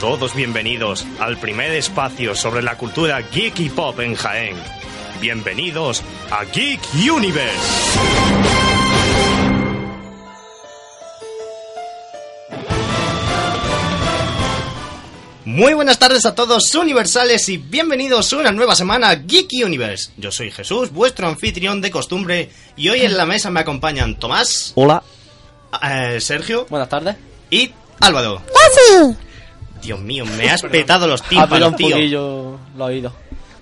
todos bienvenidos al primer espacio sobre la cultura geek y pop en Jaén. Bienvenidos a Geek Universe. Muy buenas tardes a todos universales y bienvenidos a una nueva semana Geek Universe. Yo soy Jesús, vuestro anfitrión de costumbre, y hoy en la mesa me acompañan Tomás, Hola. eh, Sergio Buenas tardes. y Álvaro. Dios mío, me has petado los tímpanos, un tío. poquillo lo oído.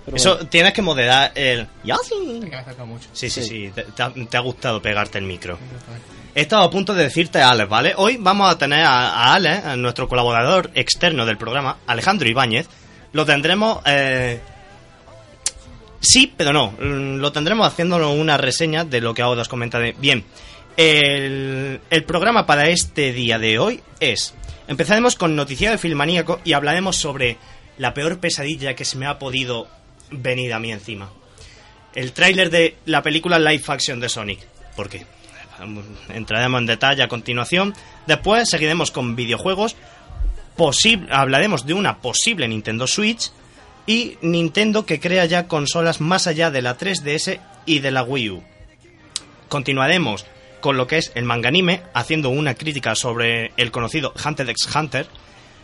Pero Eso bueno. tienes que moderar el. Ya sí. Que me acerca mucho. Sí, sí, Sí. sí. Te, te ha, te ha gustado pegarte el micro. He estado a punto de decirte a Alex, ¿vale? Hoy vamos a tener a, a Alex, a nuestro colaborador externo del programa, Alejandro Ibáñez. Lo tendremos. Eh... Sí, pero no. Mm, Lo tendremos haciéndonos una reseña de lo que ahora os comentaré. Bien. El, el programa para este día de hoy es. Empezaremos con Noticiado de Filmaníaco y hablaremos sobre la peor pesadilla que se me ha podido venir a mí encima el tráiler de la película live action de Sonic. ¿Por qué? Entraremos en detalle a continuación. Después seguiremos con videojuegos. Hablaremos de una posible Nintendo Switch. Y Nintendo que crea ya consolas más allá de la 3DS y de la Wii U. Continuaremos con lo que es el manga anime, haciendo una crítica sobre el conocido Hunter x Hunter,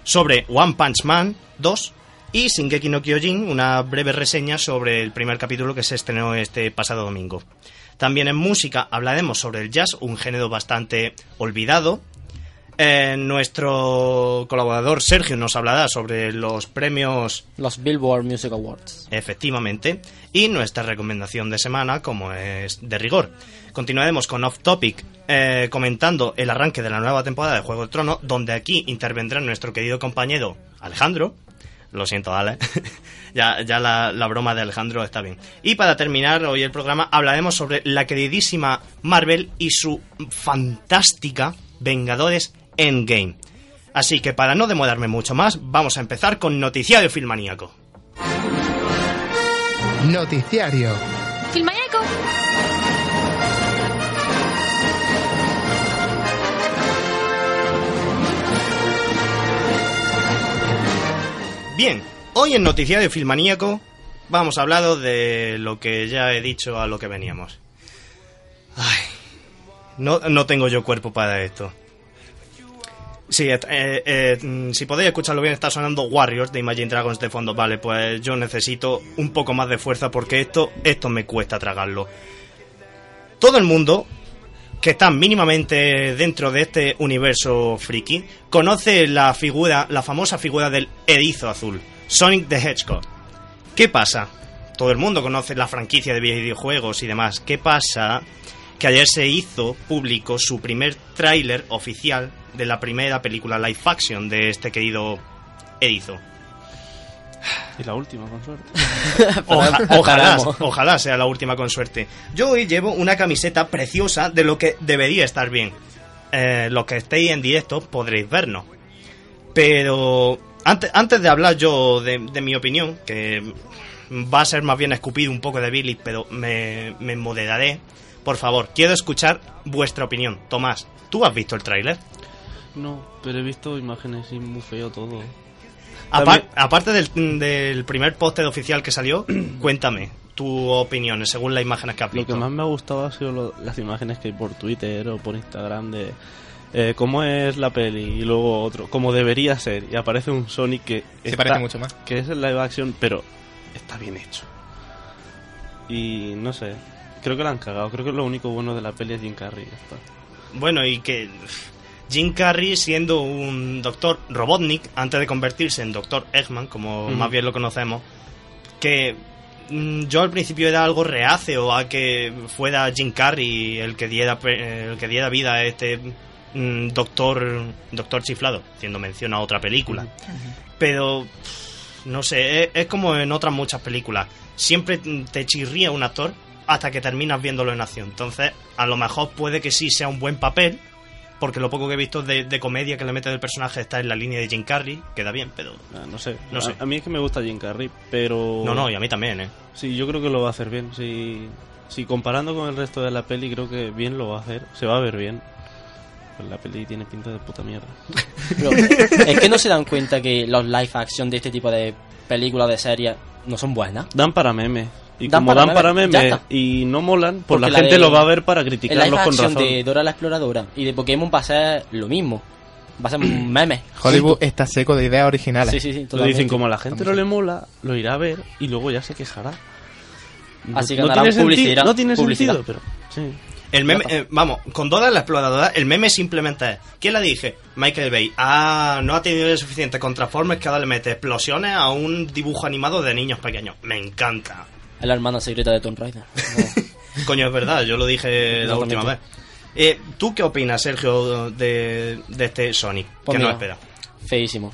sobre One Punch Man 2 y Shingeki no Kyojin, una breve reseña sobre el primer capítulo que se estrenó este pasado domingo. También en música hablaremos sobre el jazz, un género bastante olvidado. Eh, nuestro colaborador Sergio nos hablará sobre los premios Los Billboard Music Awards. efectivamente, y nuestra recomendación de semana, como es de rigor. Continuaremos con Off Topic, eh, comentando el arranque de la nueva temporada de Juego de Tronos, donde aquí intervendrá nuestro querido compañero Alejandro. Lo siento, Ale. ya ya la, la broma de Alejandro está bien. Y para terminar hoy el programa, hablaremos sobre la queridísima Marvel y su fantástica Vengadores Endgame. Así que para no demorarme mucho más, vamos a empezar con Noticiario Filmaníaco. Noticiario. Filmaníaco. Bien, hoy en Noticiario Filmaníaco vamos a hablar de lo que ya he dicho a lo que veníamos. Ay, no, no tengo yo cuerpo para esto. Sí, eh, eh, mm, si podéis escucharlo bien, está sonando Warriors de Imagine Dragons de fondo. Vale, pues yo necesito un poco más de fuerza porque esto, esto me cuesta tragarlo. Todo el mundo que está mínimamente dentro de este universo friki conoce la figura, la famosa figura del erizo azul, Sonic the Hedgehog. ¿Qué pasa? Todo el mundo conoce la franquicia de videojuegos y demás. ¿Qué pasa? Que ayer se hizo público su primer tráiler oficial de la primera película live action de este querido erizo. Y la última, con suerte. Oja- ojalá, ojalá sea la última con suerte. Yo hoy llevo una camiseta preciosa de lo que debería estar bien. Eh, los que estéis en directo podréis vernos. Pero antes, antes de hablar yo de, de mi opinión, que va a ser más bien escupido un poco de Billy, pero me, me moderaré. Por favor, quiero escuchar vuestra opinión. Tomás, ¿tú has visto el tráiler? No, pero he visto imágenes y muy feo todo. Apar- También- aparte del, del primer póster oficial que salió, cuéntame tu opinión según las imágenes que has Lo visto. que más me ha gustado ha sido lo- las imágenes que hay por Twitter o por Instagram de eh, cómo es la peli y luego otro, como debería ser. Y aparece un Sonic que Se está- parece mucho más. que es el live action, pero está bien hecho. Y no sé, creo que la han cagado. Creo que lo único bueno de la peli es Jim Carrey. ya está. Bueno, y que Jim Carrey siendo un doctor Robotnik, antes de convertirse en doctor Eggman, como más bien lo conocemos, que mm, yo al principio era algo reacio a que fuera Jim Carrey el que diera, pe- el que diera vida a este mm, doctor, doctor chiflado, haciendo mención a otra película. Pero, no sé, es, es como en otras muchas películas. Siempre te chirría un actor hasta que terminas viéndolo en acción. Entonces, a lo mejor puede que sí sea un buen papel, porque lo poco que he visto de, de comedia que le mete del personaje está en la línea de Jim Carrey, queda bien, pero... Ah, no sé, No a, sé. a mí es que me gusta Jim Carrey, pero... No, no, y a mí también, ¿eh? Sí, yo creo que lo va a hacer bien. Si, si comparando con el resto de la peli, creo que bien lo va a hacer. Se va a ver bien. pues la peli tiene pinta de puta mierda. Pero, es que no se dan cuenta que los live action de este tipo de películas, de series, no son buenas. Dan para memes. Y Dan como para dan memes, para memes y no molan, pues Porque la gente de- lo va a ver para criticarlos con razón. de Dora la Exploradora y de Pokémon va a ser lo mismo. Va a ser un meme. Hollywood está seco de ideas originales. Sí, sí, sí. Lo dicen como a la gente no le mola, lo irá a ver y luego ya se quejará. Así que no tiene publicidad, No tiene publicidad. sentido, pero sí. El meme, eh, vamos, con Dora la exploradora, el meme simplemente es, ¿quién la dije? Michael Bay. Ah, no ha tenido el suficiente con Transformers que ahora le mete explosiones a un dibujo animado de niños pequeños. Me encanta. Es la hermana secreta de Tomb Raider. No. Coño, es verdad, yo lo dije la última vez. Eh, ¿Tú qué opinas, Sergio, de, de este Sonic? Pues que no mira, espera. Feísimo.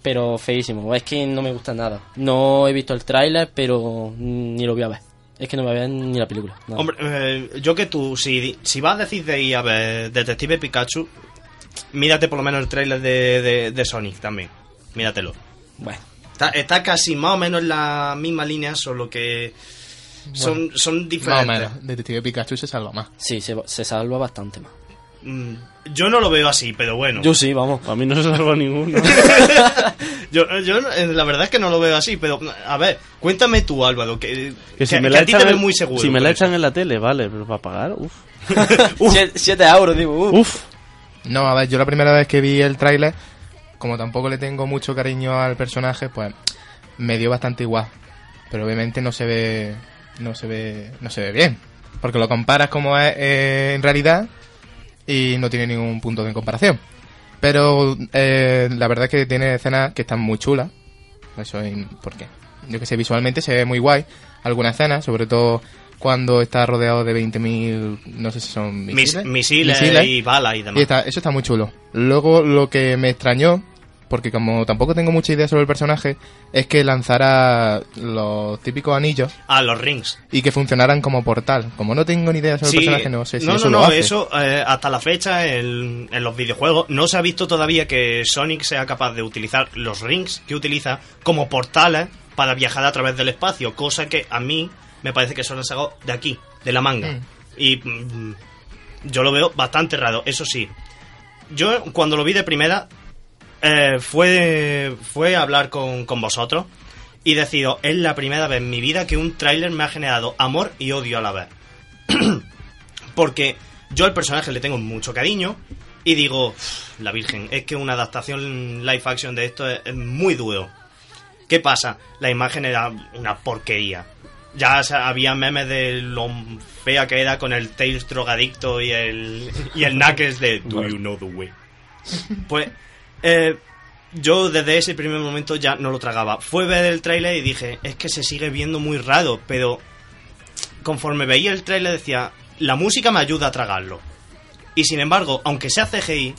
Pero feísimo. Es que no me gusta nada. No he visto el tráiler, pero ni lo voy a ver. Es que no voy a ver ni la película. nada. Hombre, eh, yo que tú, si, si vas a decir de ir a ver Detective Pikachu, mírate por lo menos el trailer de, de, de Sonic también. Míratelo. Bueno. Está, está casi más o menos en la misma línea, solo que son, son Más o diferentes. menos. Detective Pikachu se salva más. Sí, se, se salva bastante más. Mm, Yo no lo veo así, pero bueno. Yo sí, vamos. A mí no se salva ninguno. Yo, yo, eh, la verdad es que no lo veo así, pero a ver, cuéntame tú, Álvaro, que, Que si que- me que la a ti echan te ves en- muy seguro. Si me la eso. echan en la tele, vale, pero para pagar, uff. Siete, siete euros, digo. uh. Uf. No, a ver, yo la primera vez que vi el tráiler, como tampoco le tengo mucho cariño al personaje, pues me dio bastante igual. Pero obviamente no se ve, no se ve, no se ve bien, porque lo comparas como es eh, en realidad y no tiene ningún punto de comparación. Pero eh, la verdad es que tiene escenas que están muy chulas. Eso es porque yo que sé, visualmente se ve muy guay. Algunas escenas, sobre todo cuando está rodeado de 20.000, no sé si son Mis- misiles. misiles, y balas y demás. Y está- eso está muy chulo. Luego lo que me extrañó, porque como tampoco tengo mucha idea sobre el personaje, es que lanzara los típicos anillos Ah, los rings. y que funcionaran como portal. Como no tengo ni idea sobre Sí, el personaje, no sé si no, eso no, lo no, hace. eso eh, hasta la fecha en, en los videojuegos no se ha visto todavía que Sonic sea capaz de utilizar los rings que utiliza como portales para viajar a través del espacio, cosa que a mí me parece que solo es algo de aquí, de la manga. Mm. Y mm, yo lo veo bastante raro, eso sí. Yo cuando lo vi de primera eh, fue, fue hablar con, con vosotros y decido, es la primera vez en mi vida que un tráiler me ha generado amor y odio a la vez. Porque yo al personaje le tengo mucho cariño y digo, "Uf, la Virgen, es que una adaptación live action de esto es, es muy duro. ¿Qué pasa? La imagen era una porquería. Ya había memes de lo fea que era con el Tails drogadicto y el, y el Knuckles de Do you know the way? Pues eh, yo desde ese primer momento ya no lo tragaba. Fue ver el tráiler y dije, es que se sigue viendo muy raro, pero conforme veía el tráiler decía, la música me ayuda a tragarlo. Y sin embargo, aunque sea CGI,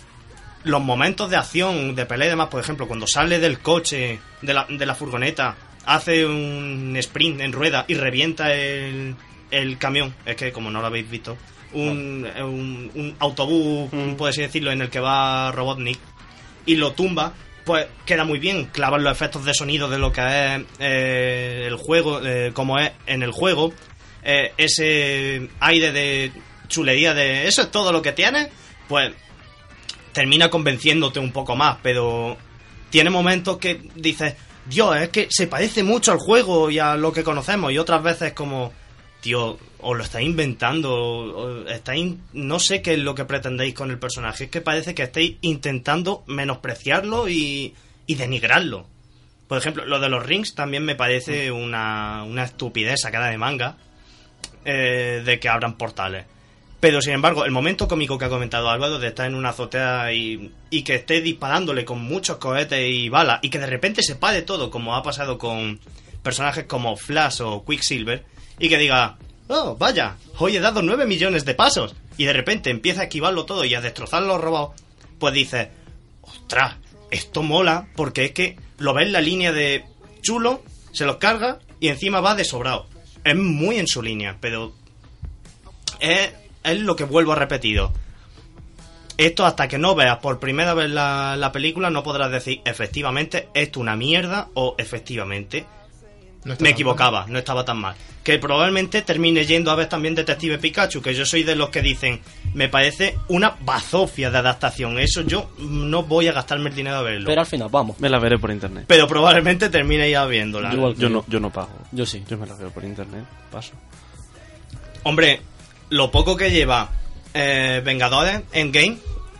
los momentos de acción, de pelea y demás, por ejemplo, cuando sale del coche, de la, de la furgoneta, hace un sprint en rueda y revienta el, el camión, es que como no lo habéis visto, un, un, un autobús, por así decirlo, en el que va Robotnik, y lo tumba, pues queda muy bien. Clavan los efectos de sonido de lo que es eh, el juego, eh, como es en el juego. eh, ese aire de chulería de eso es todo lo que tiene, pues termina convenciéndote un poco más, pero tiene momentos que dices, Dios, es que se parece mucho al juego y a lo que conocemos, y otras veces como, tío, os lo estáis inventando, o estáis, no sé qué es lo que pretendéis con el personaje, es que parece que estáis intentando menospreciarlo y, y denigrarlo. Por ejemplo, lo de los rings también me parece una, una estupidez sacada de manga eh, de que abran portales. Pero sin embargo, el momento cómico que ha comentado Álvaro de estar en una azotea y, y que esté disparándole con muchos cohetes y balas y que de repente se pare todo, como ha pasado con personajes como Flash o Quicksilver, y que diga, oh, vaya, hoy he dado 9 millones de pasos, y de repente empieza a esquivarlo todo y a destrozar los robots, pues dices, ostras, esto mola porque es que lo ves en la línea de chulo, se los carga y encima va de sobrado. Es muy en su línea, pero es, lo que vuelvo a repetido. Esto hasta que no veas por primera vez la, la película no podrás decir efectivamente esto una mierda o efectivamente No me equivocaba, no estaba tan mal. Que probablemente termine yendo a ver también Detective Pikachu, que yo soy de los que dicen, me parece una bazofia de adaptación. Eso yo no voy a gastarme el dinero a verlo. Pero Pero, al final, vamos. Me la veré por internet. probablemente termine ya viéndola. Igual que Yo no, yo no pago. Yo sí. Yo me la veo por internet. Paso. Hombre, lo poco que lleva eh, Vengadores en game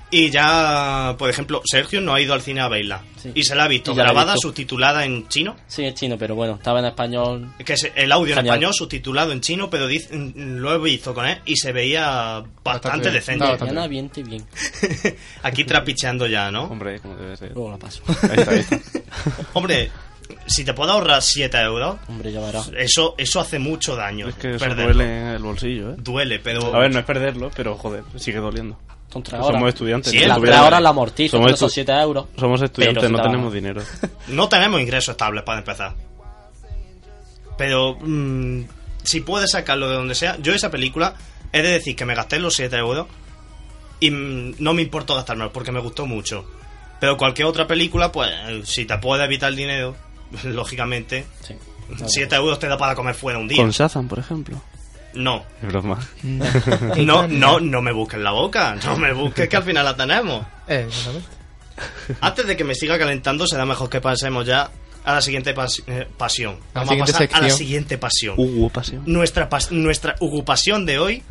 y ya, por ejemplo, Sergio no ha ido al cine a verla. Sí. Y se la ha visto grabada, visto. subtitulada en chino. Sí, es chino, pero bueno, estaba en español. Que es el audio en español subtitulado en chino, pero dice- lo he visto con él y se veía bastante, decente. Bastante Mañana bien. bien. Aquí trapicheando ya, ¿no? Hombre, como debe ser. Luego la paso. Ahí está, ahí está. Hombre, si te puedo ahorrar 7 euros, Hombre, ya verás. eso, eso hace mucho daño. Es que eso perderlo. duele en el bolsillo, ¿eh? Duele, pero... A ver, no es perderlo, pero joder, sigue doliendo. Son tres Somos estudiantes. Sí, si la Las tuviera- tres horas la amortizo, Somos son estu- 7 euros. Somos estudiantes, Pero no tenemos dinero. No tenemos ingresos estables para empezar. Pero mm, si puedes sacarlo de donde sea, yo esa película he de decir que me gasté los 7 euros y mm, no me importó gastármelo porque me gustó mucho. Pero cualquier otra película, pues si te puede evitar el dinero, lógicamente, Sí. 7 euros te da para comer fuera un día. Con Shazam, por ejemplo. No, Es broma. no, no, no me busques la boca, no me busques que al final la tenemos. Eh, exactamente. Antes de que me siga calentando, será mejor que pasemos ya a la siguiente pas- eh, pasión. La Vamos a pasar a la siguiente pasión. Hugo Pasión. Nuestra, pas- nuestra ocupación de hoy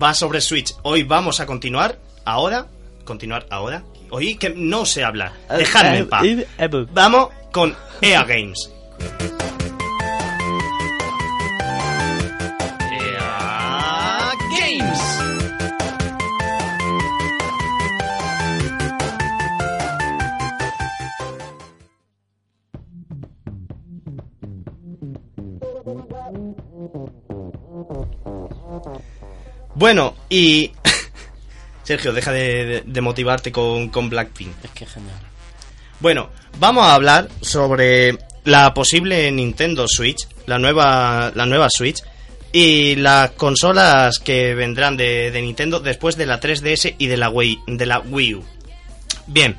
va sobre Switch. Hoy vamos a continuar ahora. Continuar ahora. Oí que no sé hablar. Dejadme en paz. Vamos con EA Games. Bueno, y... Sergio, deja de, motivarte con, con Blackpink. Es que genial. Bueno, vamos a hablar sobre la posible Nintendo Switch, la nueva, la nueva Switch, y las consolas que vendrán de, de Nintendo después de la 3DS y de la Wii, de la Wii U. Bien,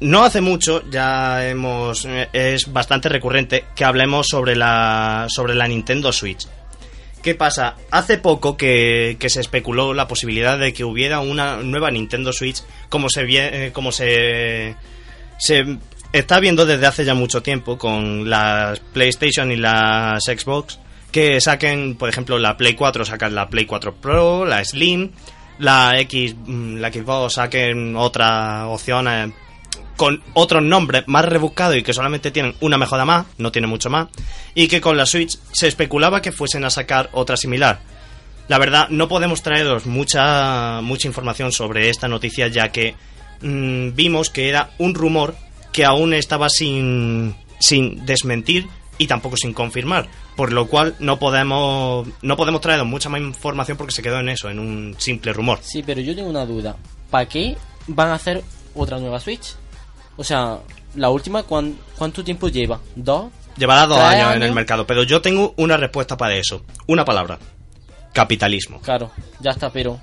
no hace mucho, ya hemos, eh, es bastante recurrente que hablemos sobre la, sobre la Nintendo Switch. ¿Qué pasa? Hace poco que, que se especuló la posibilidad de que hubiera una nueva Nintendo Switch, como se, eh, como se, se está viendo desde hace ya mucho tiempo con las PlayStation y las Xbox, que saquen, por ejemplo, la Play 4 sacan la Play 4 Pro, la Slim, la X, mm, la Xbox saquen otras opciones con otros nombres más rebuscados y que solamente tienen una mejora más, no tiene mucho más, y que con la Switch se especulaba que fuesen a sacar otra similar. La verdad, no podemos traeros mucha, mucha información sobre esta noticia, ya que mm, vimos que era un rumor que aún estaba sin, sin desmentir y tampoco sin confirmar, por lo cual no podemos, no podemos traeros mucha más información porque se quedó en eso, en un simple rumor. Sí, pero yo tengo una duda. ¿Para qué van a hacer otra nueva Switch? O sea, la última, ¿cuán- ¿cuánto tiempo lleva? ¿Dos? Llevará dos ¿Tres años, en el mercado, pero yo tengo una respuesta para eso. Una palabra. Capitalismo. Claro, ya está, pero...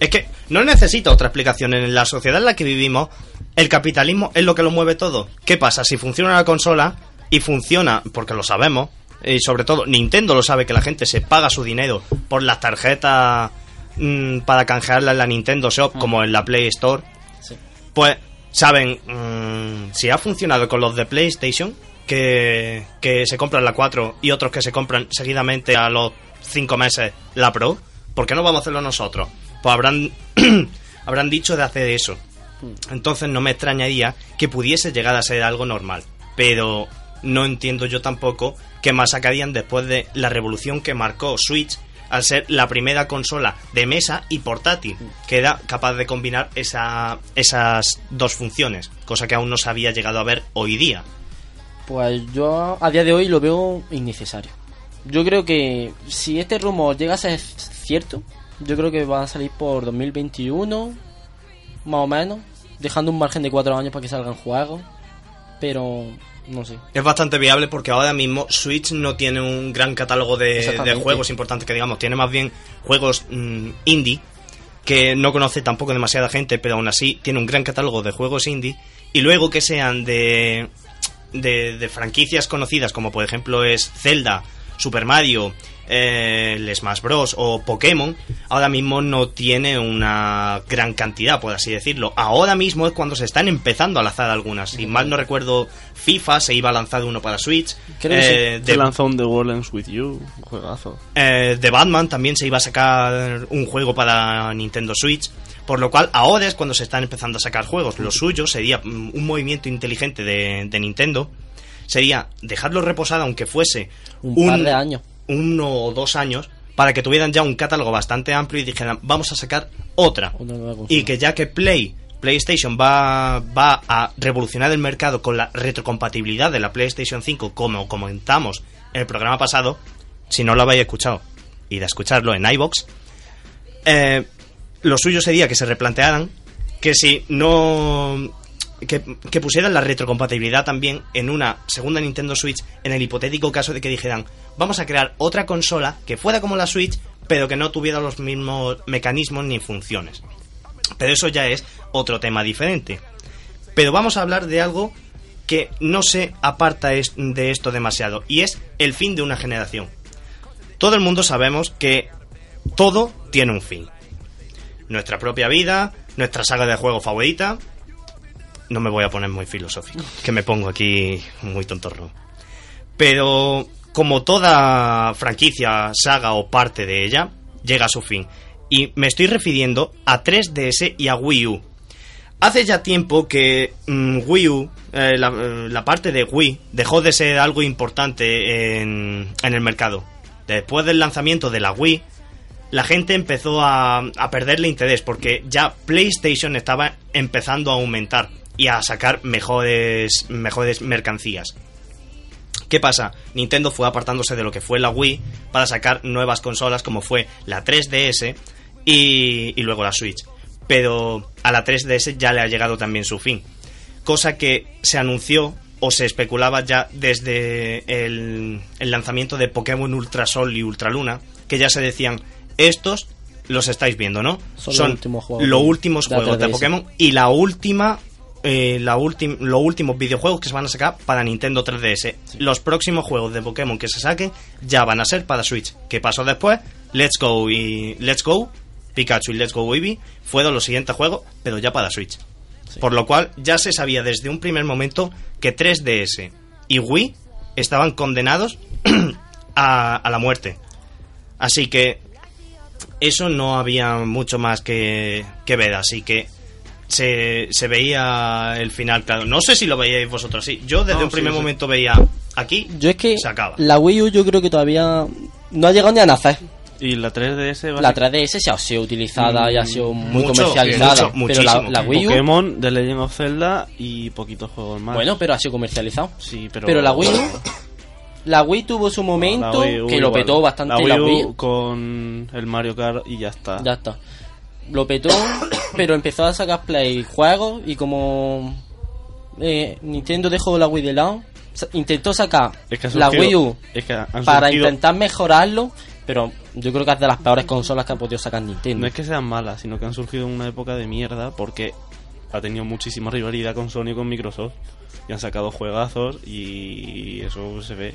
Es que no necesita otra explicación. En la sociedad en la que vivimos, el capitalismo es lo que lo mueve todo. ¿Qué pasa? Si funciona la consola y funciona, porque lo sabemos, y sobre todo Nintendo lo sabe que la gente se paga su dinero por las tarjetas mm, para canjearla en la Nintendo Shop, como en la Play Store, Sí. pues saben mm, si ha funcionado con los de PlayStation que, que se compran la 4 y otros que se compran seguidamente a los 5 meses la Pro, ¿por qué no vamos a hacerlo nosotros? Pues habrán habrán dicho de hacer eso. Entonces no me extrañaría que pudiese llegar a ser algo normal, pero no entiendo yo tampoco qué más sacarían después de la revolución que marcó Switch al ser la primera consola de mesa y portátil que era capaz de combinar esa, esas dos funciones, cosa que aún no se había llegado a ver hoy día. Pues yo a día de hoy lo veo innecesario. Yo creo que si este rumor llega a ser cierto, yo creo que va a salir por 2021, más o menos, dejando un margen de cuatro años para que salgan juegos. Pero no sé. Es bastante viable porque ahora mismo Switch no tiene un gran catálogo de, juegos importantes que digamos, tiene más bien juegos mm, indie que no conoce tampoco demasiada gente, pero aún así tiene un gran catálogo de juegos indie y luego que sean de de, de franquicias conocidas como por ejemplo es Zelda, Super Mario, eh, el Smash Bros. o Pokémon, ahora mismo no tiene una gran cantidad, por así decirlo. Ahora mismo es cuando se están empezando a lanzar algunas. Si mal no recuerdo, FIFA se iba a lanzar uno para Switch. Creo que Eh, Se de, lanzó un The World Ends With You, un juegazo. eh, de Batman también se iba a sacar un juego para Nintendo Switch. Por lo cual ahora es cuando se están empezando a sacar juegos. Lo suyo sería mm, un movimiento inteligente de, de Nintendo. Sería dejarlo reposar aunque fuese Un, par de años. uno o dos años para que tuvieran ya un catálogo bastante amplio y dijeran vamos a sacar otra y que ya que Play PlayStation va, va a revolucionar el mercado con la retrocompatibilidad de la PlayStation 5 como comentamos en el programa pasado si no lo habéis escuchado y de escucharlo en iBox eh, lo suyo sería que se replantearan que si no que, pusieran la retrocompatibilidad también en una segunda Nintendo Switch en el hipotético caso de que dijeran vamos a crear otra consola que fuera como la Switch pero que no tuviera los mismos mecanismos ni funciones. Pero eso ya es otro tema diferente. Pero vamos a hablar de algo que no se aparta de esto demasiado y es el fin de una generación. Todo el mundo sabemos que todo tiene un fin. Nuestra propia vida, nuestra saga de juego favorita. No me voy a poner muy filosófico, que me pongo aquí muy tontorro. Pero como toda franquicia, saga o parte de ella, llega a su fin. Y me estoy refiriendo a 3DS y a Wii U. Hace ya tiempo que mm, Wii U, eh, la, la parte de Wii, dejó de ser algo importante en, en el mercado. Después del lanzamiento de la Wii, la gente empezó a, a perderle interés porque ya PlayStation estaba empezando a aumentar y a sacar mejores, mejores mercancías. ¿Qué pasa? Nintendo fue apartándose de lo que fue la Wii para sacar nuevas consolas como fue la 3DS y, y luego la Switch. Pero a la 3DS ya le ha llegado también su fin. Cosa que se anunció o se especulaba ya desde el, el lanzamiento de Pokémon Ultra Sol y Ultra Luna, que ya se decían, estos los estáis viendo, ¿no? Son los últimos juegos los de- últimos juegos de 3DS. Pokémon y la última eh, la los últimos videojuegos que se van a sacar para Nintendo 3DS. Los próximos juegos de Pokémon que se saquen ya van a ser para Switch. ¿Qué pasó después? Let's Go y Let's Go, Pikachu y Let's Go Eevee fueron los siguientes juegos, pero ya para Switch. Por lo cual ya se sabía desde un primer momento que 3DS y Wii estaban condenados a, a la muerte. Así que eso no había mucho más que, que ver, así que se, se veía el final claro. No sé si lo veíais vosotros así. Yo desde No, un primer sí, momento veía aquí, Yo es que se acaba. la Wii U yo creo que todavía no ha llegado ni a nacer. Y la 3DS va La a ser 3DS se ha sido utilizada y ha sido muy Mucho, comercializada. mucho, pero la, Wii U, Pokémon, The Legend of Zelda y poquitos juegos más. bueno, pero ha sido comercializado. sí, pero... Pero la Wii U, la Wii tuvo su momento U que lo igual. petó bastante La la Wii, Wii. U con el Mario Kart y ya está. Ya está. Lo petó, pero empezó a sacar Play juegos y como eh, Nintendo dejó la Wii de lado, intentó sacar Es que ha la Wii U es que han para surgido- intentar mejorarlo, pero yo creo que es de las peores consolas que ha podido sacar Nintendo. No es que sean malas, sino que han surgido en una época de mierda porque ha tenido muchísima rivalidad con Sony y con Microsoft. Y han sacado juegazos y eso se ve.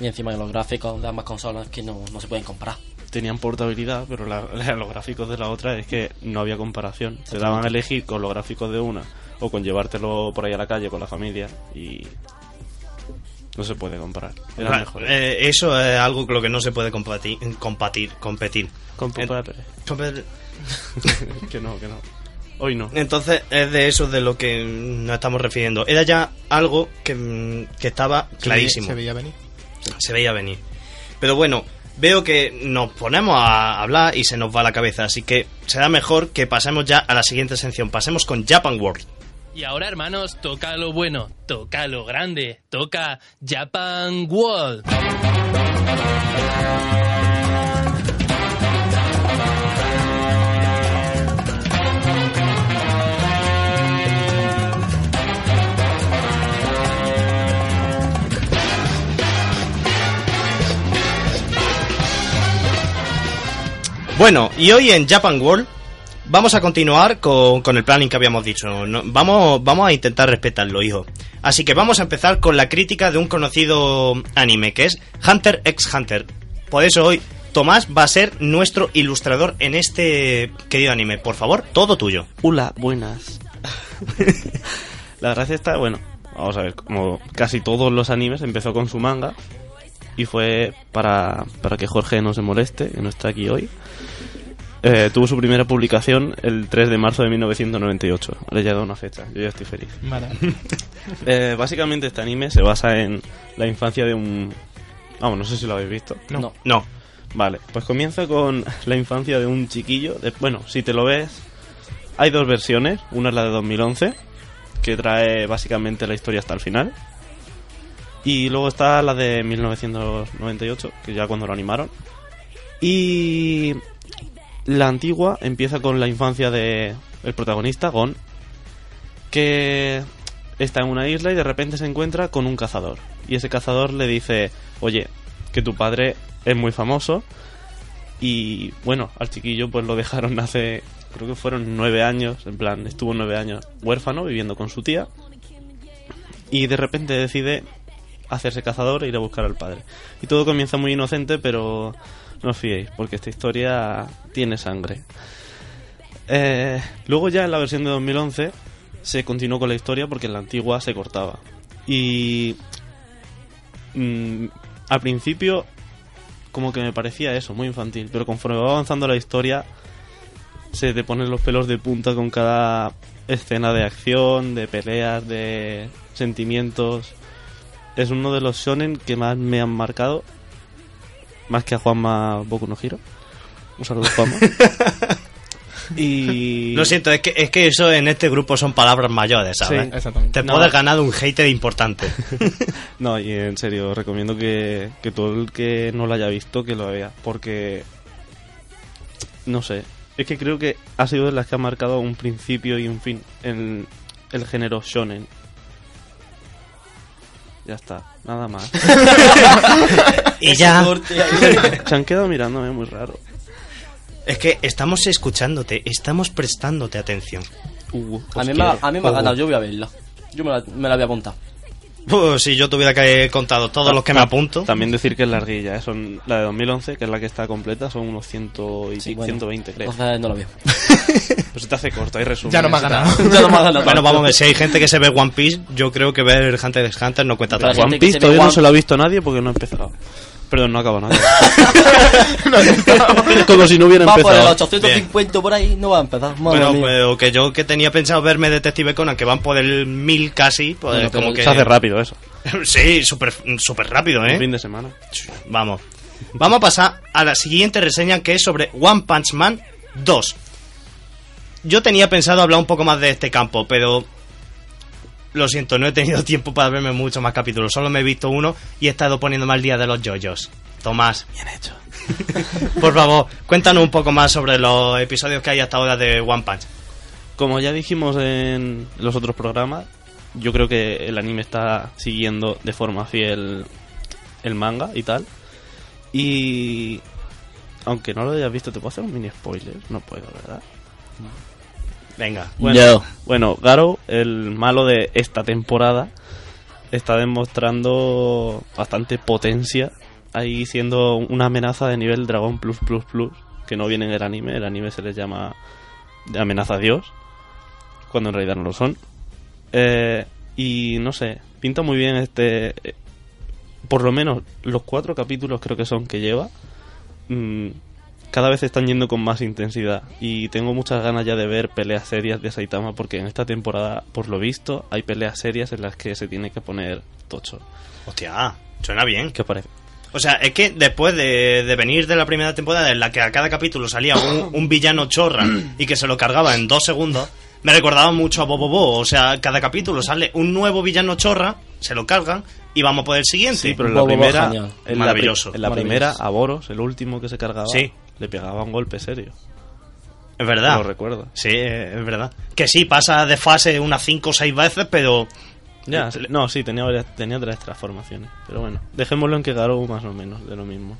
Y encima de los gráficos de ambas consolas que no, no se pueden comprar. Tenían portabilidad, pero la- la- los gráficos de la otra es que no había comparación. Te daban a elegir con los gráficos de una o con llevártelo por ahí a la calle con la familia y no se puede comparar. Era Claro, mejor. eh, eso es algo con lo que no se puede competir. competir, competir. Comprar- Competir. que no, que no. Hoy no. Entonces es de eso de lo que nos estamos refiriendo. Era ya algo que, mm, que estaba clarísimo. Se veía venir. se veía venir. Pero bueno, veo que nos ponemos a hablar y se nos va la cabeza, así que será mejor que pasemos ya a la siguiente sección. Pasemos con Japan World. Y ahora, hermanos, toca lo bueno, toca lo grande, toca Japan World. Bueno, y hoy en Japan World Vamos a continuar con, con el planning que habíamos dicho. No- vamos, vamos a intentar respetarlo, hijo. Así que vamos a empezar con la crítica de un conocido anime, que es Hunter x Hunter. Por eso hoy Tomás va a ser nuestro ilustrador en este querido anime. Por favor, todo tuyo. Hola, buenas. la gracia está, bueno, vamos a ver, como casi todos los animes empezó con su manga y fue para, para que Jorge no se moleste, que no está aquí hoy. Eh, tuvo su primera publicación el 3 de marzo de 1998. Le he llegado una fecha, yo ya estoy feliz. Eh, básicamente este anime se basa en la infancia de un... Vamos, no sé si lo habéis visto. No. No. Vale, pues comienza con la infancia de un chiquillo. de- bueno, si te lo ves, hay dos versiones. Una es la de 2011, que trae básicamente la historia hasta el final. Y luego está la de 1998, que ya cuando lo animaron. Y la antigua empieza con la infancia de el protagonista, Gon, que está en una isla y de repente se encuentra con un cazador. Y ese cazador le dice, oye, que tu padre es muy famoso. Y bueno, al chiquillo pues lo dejaron hace, creo que fueron nueve años, en plan, estuvo nueve años huérfano viviendo con su tía. Y de repente decide hacerse cazador e ir a buscar al padre. Y todo comienza muy inocente, pero no os fiéis, porque esta historia tiene sangre. Eh, luego ya en la versión de 2011 se continuó con la historia porque en la antigua se cortaba. Y mm, al principio como que me parecía eso, muy infantil, pero conforme va avanzando la historia se te ponen los pelos de punta con cada escena de acción, de peleas, de sentimientos. Es uno de los shonen que más me han marcado, más que a Juanma Boku no Hiro. Un saludo Juanma. y Lo siento, es que, es que eso en este grupo son palabras mayores, ¿sabes? Sí, exactamente. Te No. puedes ganar un hater importante. No, y en serio, recomiendo que, que todo el que no lo haya visto, que lo vea. Porque, no sé, es que creo que ha sido de las que ha marcado un principio y un fin en el género shonen. Ya está, nada más. y ya. Se han quedado mirándome muy raro. Es que estamos escuchándote, estamos prestándote atención. Uh, A mí, me, a mí me ha ganado, yo voy a verla. Yo me la, me la voy a apuntar. Pues, si yo tuviera que haber contado todos los que me apunto. También decir que es larguilla, ¿eh? son la de 2011, que es la que está completa, son unos 100 y Sí, bueno. 120, creo. Entonces no la veo. Pues se te hace corto, hay resumen. Ya no me ha ganado. ya no me ha ganado. Bueno, vamos a ver, si hay gente que se ve One Piece, yo creo que ver Hunter x Hunter no cuenta tanto. One Piece todavía no se lo ha visto nadie porque no ha empezado. Perdón, no acaba nadie. Como si no hubiera Va por el empezado. 850 por ahí, no va a empezar. Madre Bueno, mía. pues, o que yo que tenía pensado verme Detective Conan, que van por el mil casi, pues Bueno, como que... Se hace rápido eso. sí, súper súper rápido, Un ¿eh? fin de semana. Vamos. Vamos a pasar a la siguiente reseña que es sobre One Punch Man 2. Yo tenía pensado hablar un poco más de este campo, pero lo siento, no he tenido tiempo para verme muchos más capítulos. Solo me he visto uno y he estado poniéndome al día de los yoyos. Tomás, Bien hecho. por favor, cuéntanos un poco más sobre los episodios que hay hasta ahora de One Punch. Como ya dijimos en los otros programas, yo creo que el anime está siguiendo de forma fiel el manga y tal. Y aunque no lo hayas visto, ¿te puedo hacer un mini spoiler? No puedo, ¿verdad? Venga. Bueno, No. bueno, Garo, el malo de esta temporada, está demostrando bastante potencia, ahí siendo una amenaza de nivel Dragón Plus Plus Plus, que no viene en el anime, el anime se les llama de amenaza a Dios, cuando en realidad no lo son. Eh, y no sé, pinta muy bien este... eh, por lo menos los cuatro capítulos creo que son que lleva. mm, cada vez están yendo con más intensidad y tengo muchas ganas ya de ver peleas serias de Saitama porque en esta temporada, por lo visto, hay peleas serias en las que se tiene que poner tocho. Hostia, suena bien. ¿Qué parece? O sea, es que después de, de venir de la primera temporada en la que a cada capítulo salía un, un villano chorra y que se lo cargaba en dos segundos, me recordaba mucho a Bobo Bo. O sea, cada capítulo sale un nuevo villano chorra, se lo cargan y vamos por el siguiente. Sí, pero en la Bobo primera, en la, Maravilloso. en la primera, a Boros, el último que se cargaba, Sí. Le pegaba un golpe serio. Es verdad. Lo recuerdo. Sí, eh, es verdad. Que sí, pasa de fase unas 5 o 6 veces, pero... Ya, no, sí, tenía, varias- tenía tres transformaciones. Pero bueno, dejémoslo en que Garou más o menos de lo mismo.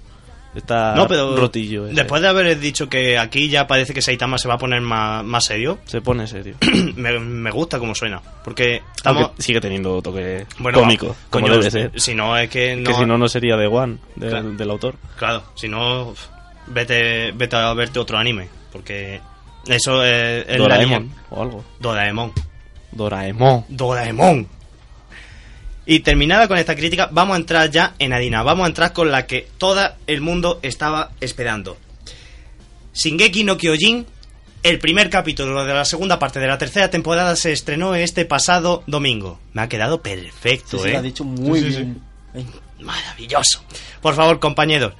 Está No, pero rotillo. ese. después de haber dicho que aquí ya parece que Saitama se va a poner más, más serio, Se pone serio. me, me gusta como suena. Porque estamos... Aunque sigue teniendo toque Bueno, cómico, como coño, debe ser. Si no, es que no... Que si no, no sería de One, Claro. del autor. Claro, si no, vete, vete a verte otro anime. Porque eso es, Doraemon o algo. Doraemon. Doraemon. Doraemon. Y terminada con esta crítica, vamos a entrar ya en Adina. Vamos a entrar con la que todo el mundo estaba esperando. Shingeki no Kyojin, el primer capítulo de la segunda parte de la tercera temporada se estrenó este pasado domingo. Me ha quedado perfecto, Sí, sí, ¿eh? lo ha dicho muy Sí, bien. Maravilloso. Por favor, compañeros,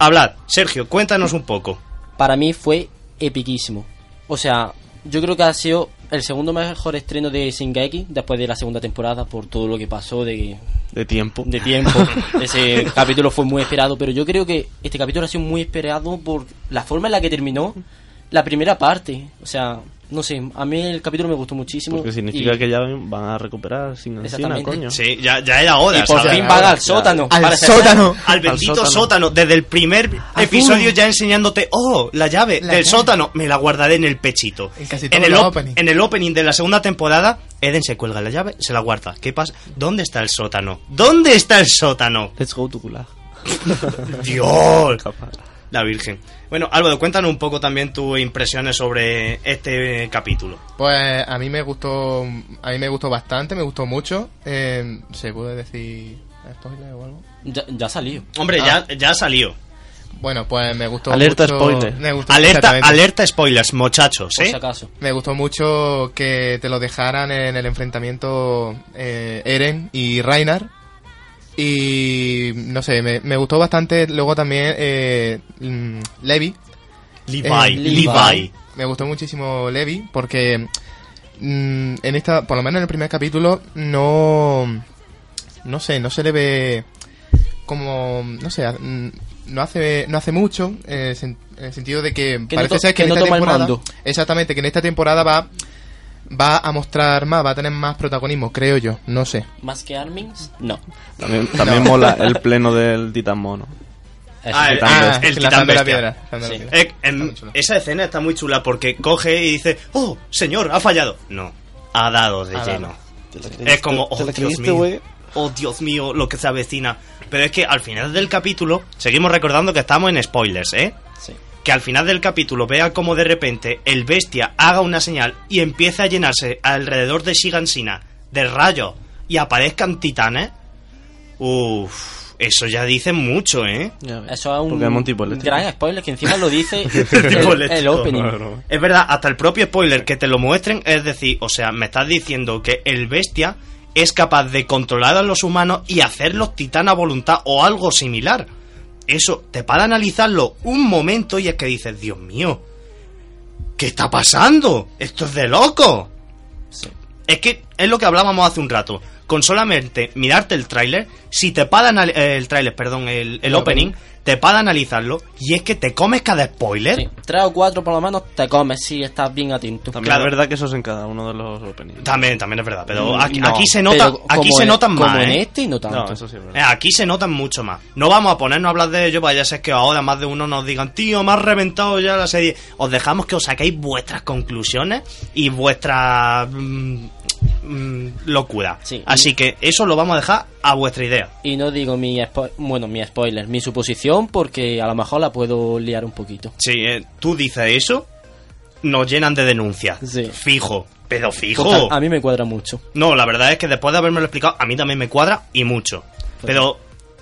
hablad. Sergio, cuéntanos un poco. Para mí fue epiquísimo. O sea, yo creo que ha sido el segundo mejor estreno de Shingeki después de la segunda temporada por todo lo que pasó de, De tiempo. de tiempo. Ese capítulo fue muy esperado, pero yo creo que este capítulo ha sido muy esperado por la forma en la que terminó la primera parte. O sea, no sé, a mí el capítulo me gustó muchísimo. Porque significa y- que ya van a recuperar sin Exactamente. coño. Sí, ya, ya era hora. y por fin van al sótano. Al para sótano. Al bendito sótano. sótano. Desde el primer episodio ya enseñándote, oh, la llave La del llave. sótano. Me la guardaré en el pechito. En casi en el, los op- openings. en el opening de la segunda temporada, Eden se cuelga la llave, se la guarda. ¿Qué pasa? ¿Dónde está el sótano? ¿Dónde está el sótano? Let's go to Gulag. Dios. La Virgen. Bueno, Álvaro, cuéntanos un poco también tus impresiones sobre este capítulo. Pues a mí me gustó, a mí me gustó bastante, me gustó mucho. Eh, ¿Se puede decir spoiler o algo? Ya, ya salió. Hombre, Ah. ya, ya salió. Bueno, pues me gustó Alerta mucho- spoiler. Me gustó, Alerta, alerta spoilers, muchachos, Por ¿eh? si acaso. Me gustó mucho que te lo dejaran en el enfrentamiento eh, Eren y Rainar. Y no sé, me, me gustó bastante luego también eh, mm, Levi. Levi, Eh, Levi. Levi. Me gustó muchísimo Levi porque mm, en esta, por lo menos en el primer capítulo, no. No sé, no se le ve como. No sé, mm, no hace, no hace mucho en el, sen- en el sentido de que, parece ser que, que en no esta toma el temporada. mando. Exactamente, que en esta temporada va. Va a mostrar más, va a tener más protagonismo, creo yo, no sé. ¿Más que Armins? No. También, también No. mola el pleno del titán mono. Eso Ah, sí. el- Ah, el titán lanzando la bestia. piedra, la Sí. piedra. Eh, esa escena está muy chula porque coge y dice, oh, señor, ha fallado. No, ha dado de Ha lleno. dado. Es como, ¿Te oh, Dios mío. Oh, Dios mío, lo que se avecina. Pero es que al final del capítulo, seguimos recordando que estamos en spoilers, ¿eh? Que al final del capítulo vea como de repente el bestia haga una señal y empiece a llenarse alrededor de Shigansina de rayos y aparezcan titanes. Uff, eso ya dice mucho, ¿eh? Eso es un tipo gran spoiler que encima lo dice el, opening. Es verdad, hasta el propio spoiler que te lo muestren, es decir, o sea, me estás diciendo que el bestia es capaz de controlar a los humanos y hacerlos titán a voluntad o algo similar. Eso, te para analizarlo un momento y es que dices, Dios mío, ¿qué está pasando? Esto es de loco. Es que es lo que hablábamos hace un rato. Con solamente mirarte el tráiler, si te para anal- eh, el tráiler, perdón, el, el El opening, opening. Te para analizarlo y es que te comes cada spoiler. Sí, tres o cuatro por lo menos te comes si estás bien atento. También Claro. es verdad que eso es en cada uno de los openings. También, también es verdad, pero aquí, no, aquí se nota, aquí como se en- notan como más, en ¿eh? este y no tanto. No, eso sí es Eh, verdad. Aquí se notan mucho más. No vamos a ponernos a hablar de ello, vaya a ser que ahora más de uno nos digan, tío, me has reventado ya la serie. Os dejamos que os saquéis vuestras conclusiones y vuestra mm, mm, locura. Sí. Así que eso lo vamos a dejar a vuestra idea. Y no digo mi spo- bueno, mi spoiler, mi suposición porque a lo mejor la puedo liar un poquito. Si eh, tú dices eso, nos llenan de denuncias. Sí. Fijo. Pero fijo. A a mí me cuadra mucho. No, la verdad es que después de haberme lo explicado, a mí también me cuadra y mucho. Pero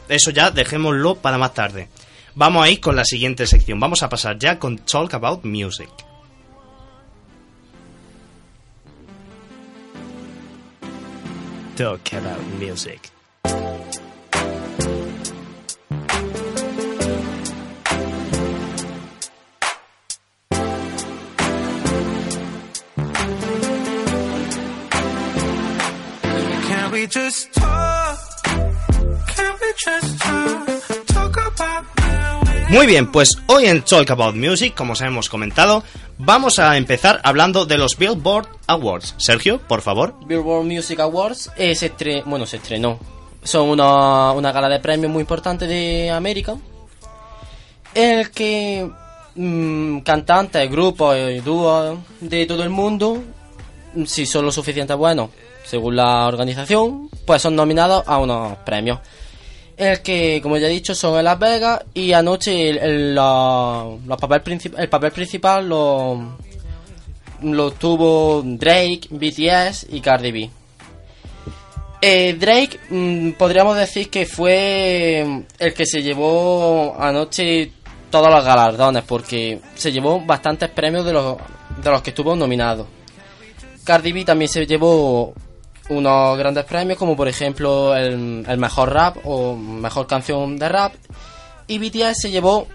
eso ya dejémoslo para más tarde. Vamos a ir con la siguiente sección. Vamos a pasar ya con Talk About Music. Talk About Music. We just talk? Can we just talk? Talk about where we Muy bien, pues hoy en Talk About Music, como os hemos comentado, vamos a empezar hablando de los Billboard Awards. Sergio, por favor. Billboard Music Awards eh, se estre- bueno, se estrenó. Son una, una gala de premios muy importante de América. El que mm, cantantes, grupos y dúos de todo el mundo, mm, si son lo suficiente buenos, según la organización, pues son nominados a unos premios. El que, como ya he dicho, son en Las Vegas y anoche el, el- la- los papel el papel principal lo, lo tuvo Drake, BTS y Cardi B. Eh, Drake, mm, podríamos decir que fue el que se llevó anoche todos los galardones, porque se llevó bastantes premios de los, de los que estuvo nominado. Cardi B también se llevó unos grandes premios, como por ejemplo el, el mejor rap o mejor canción de rap. Y BTS se llevó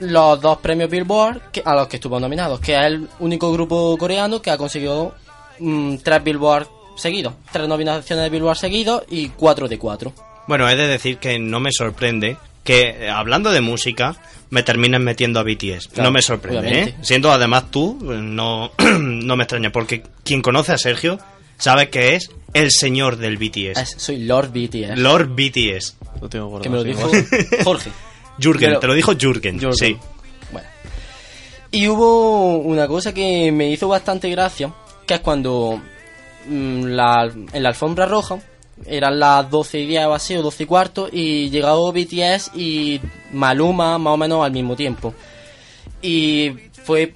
los dos premios Billboard que- a los que estuvo nominado, que es el único grupo coreano que ha conseguido mm, tres Billboard seguidos, tres nominaciones de Billboard seguidos y cuatro de cuatro. Bueno, he de decir que no me sorprende que, hablando de música, me terminen metiendo a BTS. Claro, no me sorprende. ¿eh? Siendo además tú, no, no me extraña, porque quien conoce a Sergio sabe que es el señor del BTS. Es- soy Lord BTS. Lord BTS. Lo tengo guardado que me lo dijo. Jorge. Jürgen, Pero- te lo dijo Jürgen, sí. Bueno. Y hubo una cosa que me hizo bastante gracia, que es cuando mm, la, en la alfombra roja eran las 12 y 10 o así, o 12 y cuarto, y llegó BTS y Maluma más o menos al mismo tiempo. Y fue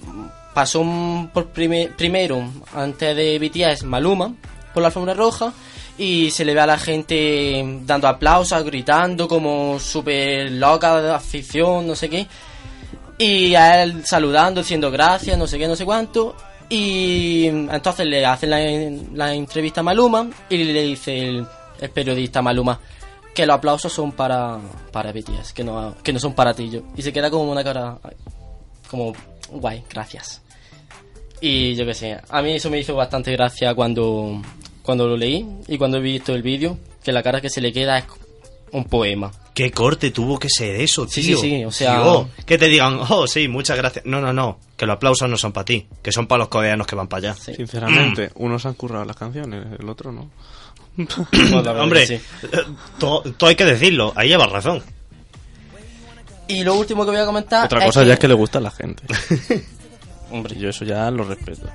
pasó por prime- primero, antes de BTS, Maluma, por la alfombra roja, y se le ve a la gente dando aplausos, gritando como súper loca de afición, no sé qué. Y a él saludando, diciendo gracias, no sé qué, no sé cuánto. Y entonces le hacen la, la entrevista a Maluma y le dice el, periodista Maluma que los aplausos son para, para BTS, que no, que no son para ti. Yo- Y se queda como una cara como guay, gracias. Y yo qué sé, a mí eso me hizo bastante gracia cuando, cuando lo leí y cuando he visto el vídeo, que la cara que se le queda es un poema. ¿Qué corte tuvo que ser eso, Sí, tío? sí, sí, o sea- Tío, que te digan, oh, sí, muchas gracias. No, no, no, que los aplausos no son para ti, que son para los coreanos que van para allá. Sí. Sinceramente, unos han currado las canciones, el otro no. Pues la verdad Hombre, sí. eh, todo, todo hay que decirlo, ahí llevas razón. Y lo último que voy a comentar. Otra cosa ya es que le gusta a la gente. Hombre, yo eso ya lo respeto.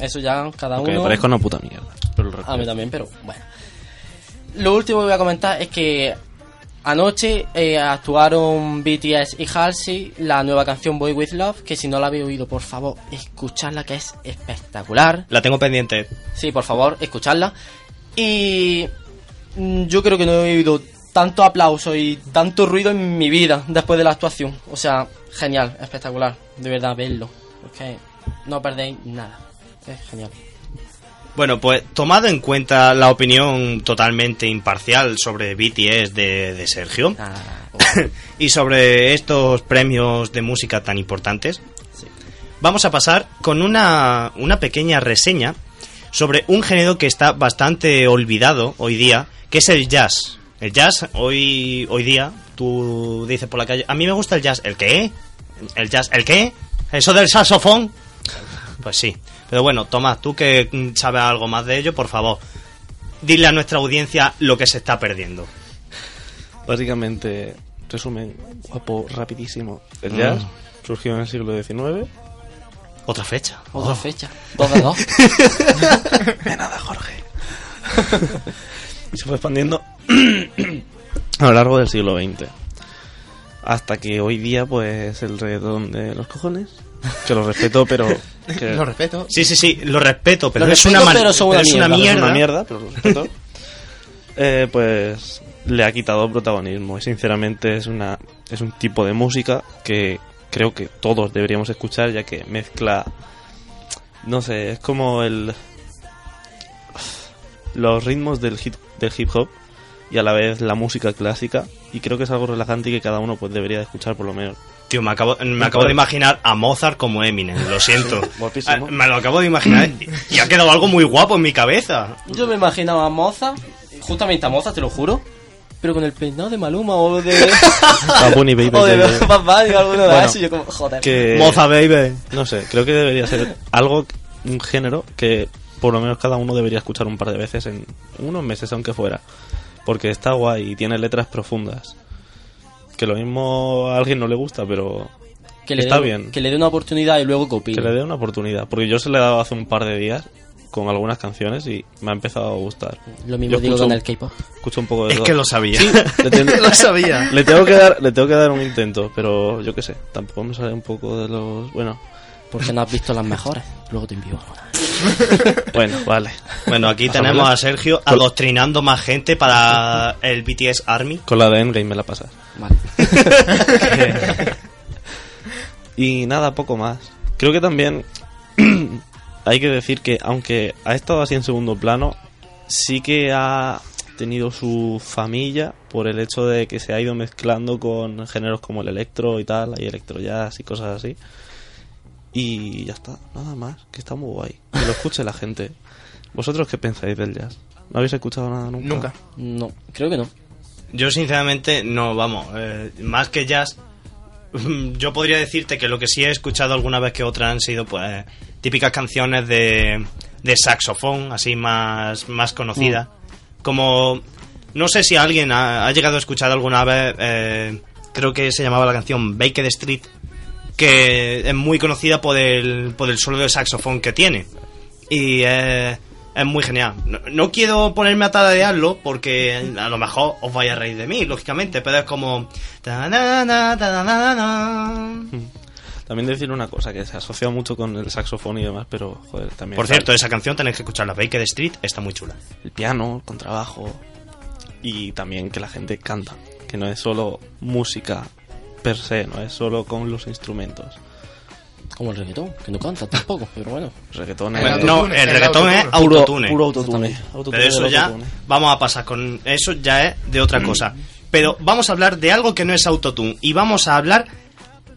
eso ya cada Aunque me uno. parezca una puta mierda. Pero lo respeto. A mí también, pero bueno. Lo último que voy a comentar es que anoche eh, actuaron BTS y Halsey la nueva canción Boy With Love, que si no la habéis oído, por favor, escuchadla, que es espectacular. La tengo pendiente. Sí, por favor, escuchadla. Y mm, yo creo que no he oído tanto aplauso y tanto ruido en mi vida después de la actuación. O sea, genial, espectacular, de verdad, verlo. Porque no perdéis nada. Es genial. Bueno, pues tomado en cuenta la opinión totalmente imparcial sobre BTS de, de Sergio Ah, y sobre estos premios de música tan importantes, sí. vamos a pasar con una, una pequeña reseña sobre un género que está bastante olvidado hoy día, que es el jazz. El jazz, hoy, hoy día, tú dices por la calle, a mí me gusta el jazz. ¿El qué? ¿El jazz? ¿El qué? ¿Eso del saxofón? Pues sí. Pero bueno, Tomás, tú que sabes algo más de ello, por favor, dile a nuestra audiencia lo que se está perdiendo. Básicamente, resumen guapo, rapidísimo. El jazz Mm. surgió en el siglo XIX. Otra fecha. Otra fecha. Dos de dos. De nada, Jorge. y se fue expandiendo a lo largo del siglo XX. Hasta que hoy día, pues, el reggaetón de los cojones. Que lo respeto, pero. Que Lo respeto. Sí, sí, sí, lo respeto, pero Lo es, respeto, una, man- pero una es una mierda. es una mierda, pero lo respeto. Eh, pues le ha quitado protagonismo y sinceramente es una es un tipo de música que creo que todos deberíamos escuchar ya que mezcla no sé es como el los ritmos del hip, del hip hop y a la vez la música clásica y creo que es algo relajante y que cada uno pues debería de escuchar por lo menos Tío, me acabo, me acabo de imaginar a Mozart como Eminem, lo siento. Ah, me lo acabo de imaginar y, y ha quedado algo muy guapo en mi cabeza. Yo me imaginaba a Moza, justamente a Moza, te lo juro, pero con el peinado de Maluma o de. Bunny, baby, o de. Bad Bunny o alguno de y Yo como, joder. que Moza, baby. No sé, creo que debería ser algo, un género que por lo menos cada uno debería escuchar un par de veces en unos meses, aunque fuera. Porque está guay y tiene letras profundas. Que lo mismo a alguien no le gusta, pero Que le Está dé- bien. Que le dé una oportunidad y luego que opine. que le dé una oportunidad. Porque yo se le he dado hace un par de días con algunas canciones y me ha empezado a gustar. Lo mismo Yo digo con el K-pop. Escucho un poco de Es todo. que lo sabía. Le, ten- lo sabía. le tengo que dar, le tengo que dar un intento, pero yo qué sé, tampoco me sale un poco de los, bueno, Porque no has visto las mejores. Luego te envío alguna. bueno, vale. Bueno, aquí tenemos a Sergio adoctrinando más gente para el BTS Army. Con la de Endgame me la pasas. Vale. Y nada, poco más. Creo que también hay que decir que aunque ha estado así en segundo plano, sí que ha tenido su familia por el hecho de que se ha ido mezclando con géneros como el electro y tal, hay electro jazz y cosas así. Y ya está, nada más, que está muy guay. Que lo escuche la gente. ¿Vosotros qué pensáis del jazz? ¿No habéis escuchado nada nunca? Nunca. No, creo que no. Yo sinceramente no, vamos, eh, más que jazz, yo podría decirte que lo que sí he escuchado alguna vez que otra han sido pues típicas canciones de, de saxofón, así más, más conocidas. Como, no sé si alguien ha, ha llegado a escuchar alguna vez, eh, creo que se llamaba la canción Baked Street, que es muy conocida por el, por el solo de saxofón que tiene. Y eh, es muy genial. No, no quiero ponerme a tararearlo porque a lo mejor os vais a reír de mí, lógicamente, pero es como... También decir una cosa, que se asocia mucho con el saxofón y demás, pero joder, también... Por cierto, esa canción tenéis que escucharla. Baked Street está muy chula. el piano, el contrabajo y también que la gente canta, que no es solo música per se, no es solo con los instrumentos. Como el reggaetón, que no canta tampoco, pero bueno. El reggaetón es... Bueno, no, autotune, el el reggaetón es autotune. autotune. puro autotune. Pero Autotune eso del ya autotune. vamos a pasar con eso ya es de otra cosa. Pero vamos a hablar de algo que no es autotune y vamos a hablar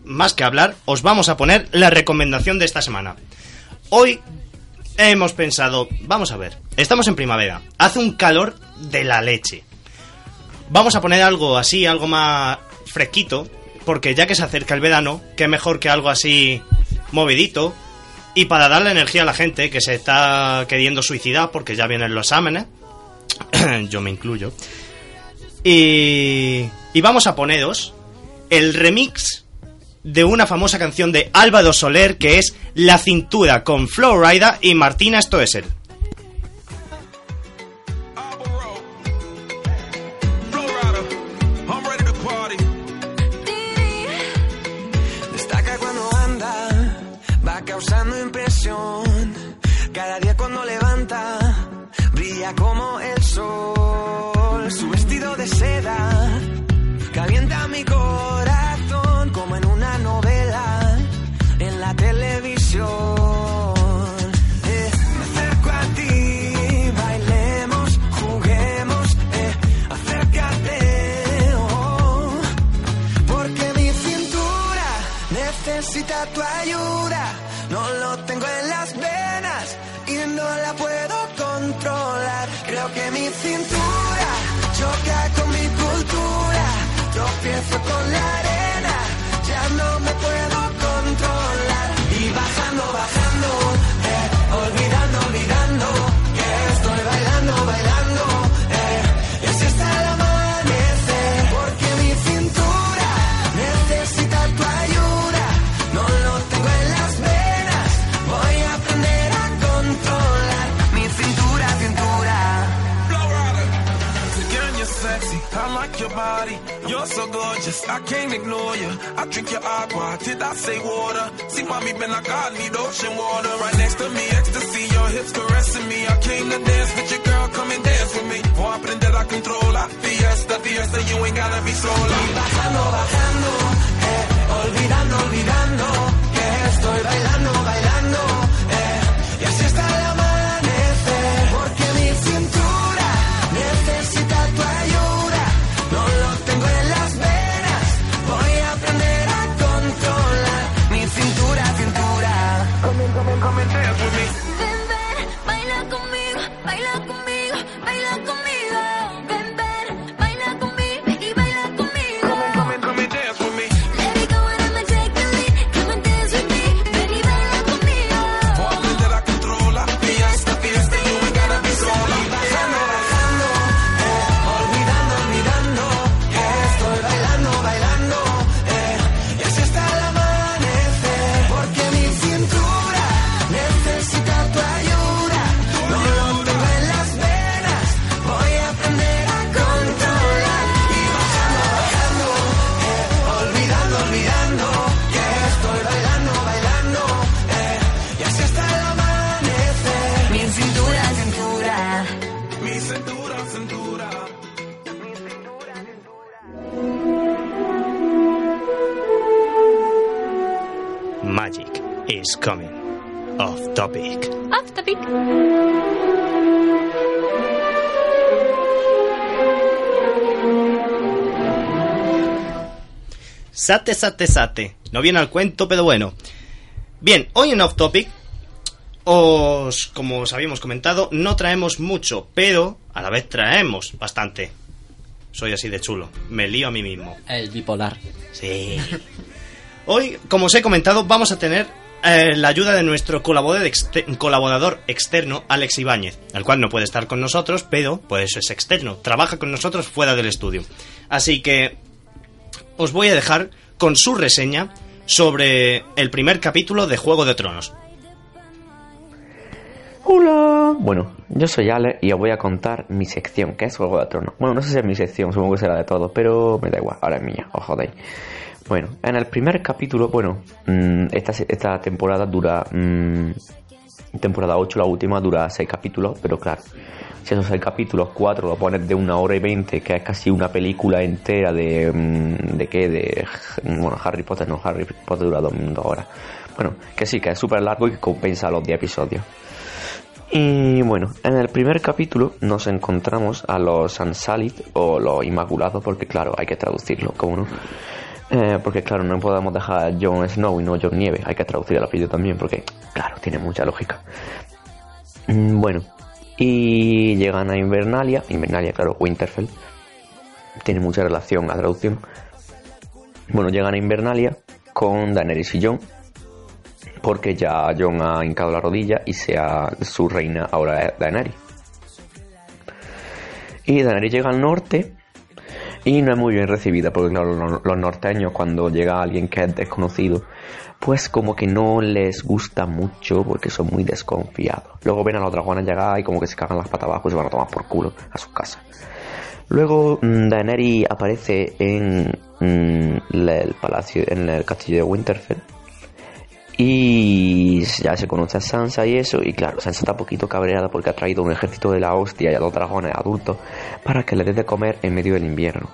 más que hablar, os vamos a poner la recomendación de esta semana. Hoy hemos pensado, vamos a ver, estamos en primavera, hace un calor de la leche. Vamos a poner algo así, algo más fresquito, porque ya que se acerca el verano, qué mejor que algo así movidito y para darle energía a la gente que se está queriendo suicidar porque ya vienen los exámenes, yo me incluyo. Y, y vamos a poneros el remix de una famosa canción de Álvaro Soler que es La cintura con Flowrider y Martina Stoessel. Gorgeous. I can't ignore you. I drink your agua. Did I say water? See, mommy, been like I need ocean water. Right next to me, ecstasy. Your hips caressing me. I came to dance with your girl. Come and dance with me. Voy a aprender a controlar. Fiesta, fiesta. You ain't gotta be sola. Bajando, bajando, eh, olvidando, olvidando, que estoy bailando, topic. Off topic. Sate, sate, sate. No viene al cuento, pero bueno. Bien, hoy en Off Topic, os, como os habíamos comentado, no traemos mucho, pero a la vez traemos bastante. Soy así de chulo. Me lío a mí mismo. El bipolar. Sí. Hoy, como os he comentado, vamos a tener eh, la ayuda de nuestro colaborador, exte- colaborador externo, Alex Ibáñez, el cual no puede estar con nosotros, pero por eso es externo. Trabaja con nosotros fuera del estudio. Así que os voy a dejar con su reseña sobre el primer capítulo de Juego de Tronos. Hola. Bueno, yo soy Ale y os voy a contar mi sección, que es Juego de Tronos. Bueno, no sé si es mi sección, supongo que será de todos, pero me da igual, ahora es mía, os jodéis. Bueno, en el primer capítulo, bueno, mm, esta, esta temporada dura. mm, temporada 8, la última, dura 6 capítulos, pero claro, si esos 6 capítulos, 4 lo pones de una hora y 20, que es casi una película entera de. mm, ¿De qué? De. Bueno, Harry Potter, no, Harry Potter dura 2 horas. Bueno, que sí, que es súper largo y que compensa los 10 episodios. Y bueno, en el primer capítulo nos encontramos a los Unsullied o los Inmaculados, porque claro, hay que traducirlo, como no. Eh, porque claro, no podemos dejar a Jon Snow y no Jon Nieve, hay que traducir el apellido también, porque claro, tiene mucha lógica. Mm, Bueno, y llegan a Invernalia, Invernalia, claro, Winterfell, tiene mucha relación a traducción. Bueno, llegan a Invernalia con Daenerys y Jon, porque ya Jon ha hincado la rodilla y sea su reina ahora Daenerys. Y Daenerys llega al norte y no es muy bien recibida, porque claro, los, norteños cuando llega alguien que es desconocido, pues como que no les gusta mucho porque son muy desconfiados. Luego ven a los dragones llegar y como que se cagan las patas abajo y se van a tomar por culo a sus casas. Luego mm, Daenerys aparece en mm, la- el palacio, en el castillo de Winterfell. Y ya se conoce a Sansa y eso, y claro, Sansa está un poquito cabreada porque ha traído un ejército de la hostia y a dos dragones adultos para que le dé de comer en medio del invierno.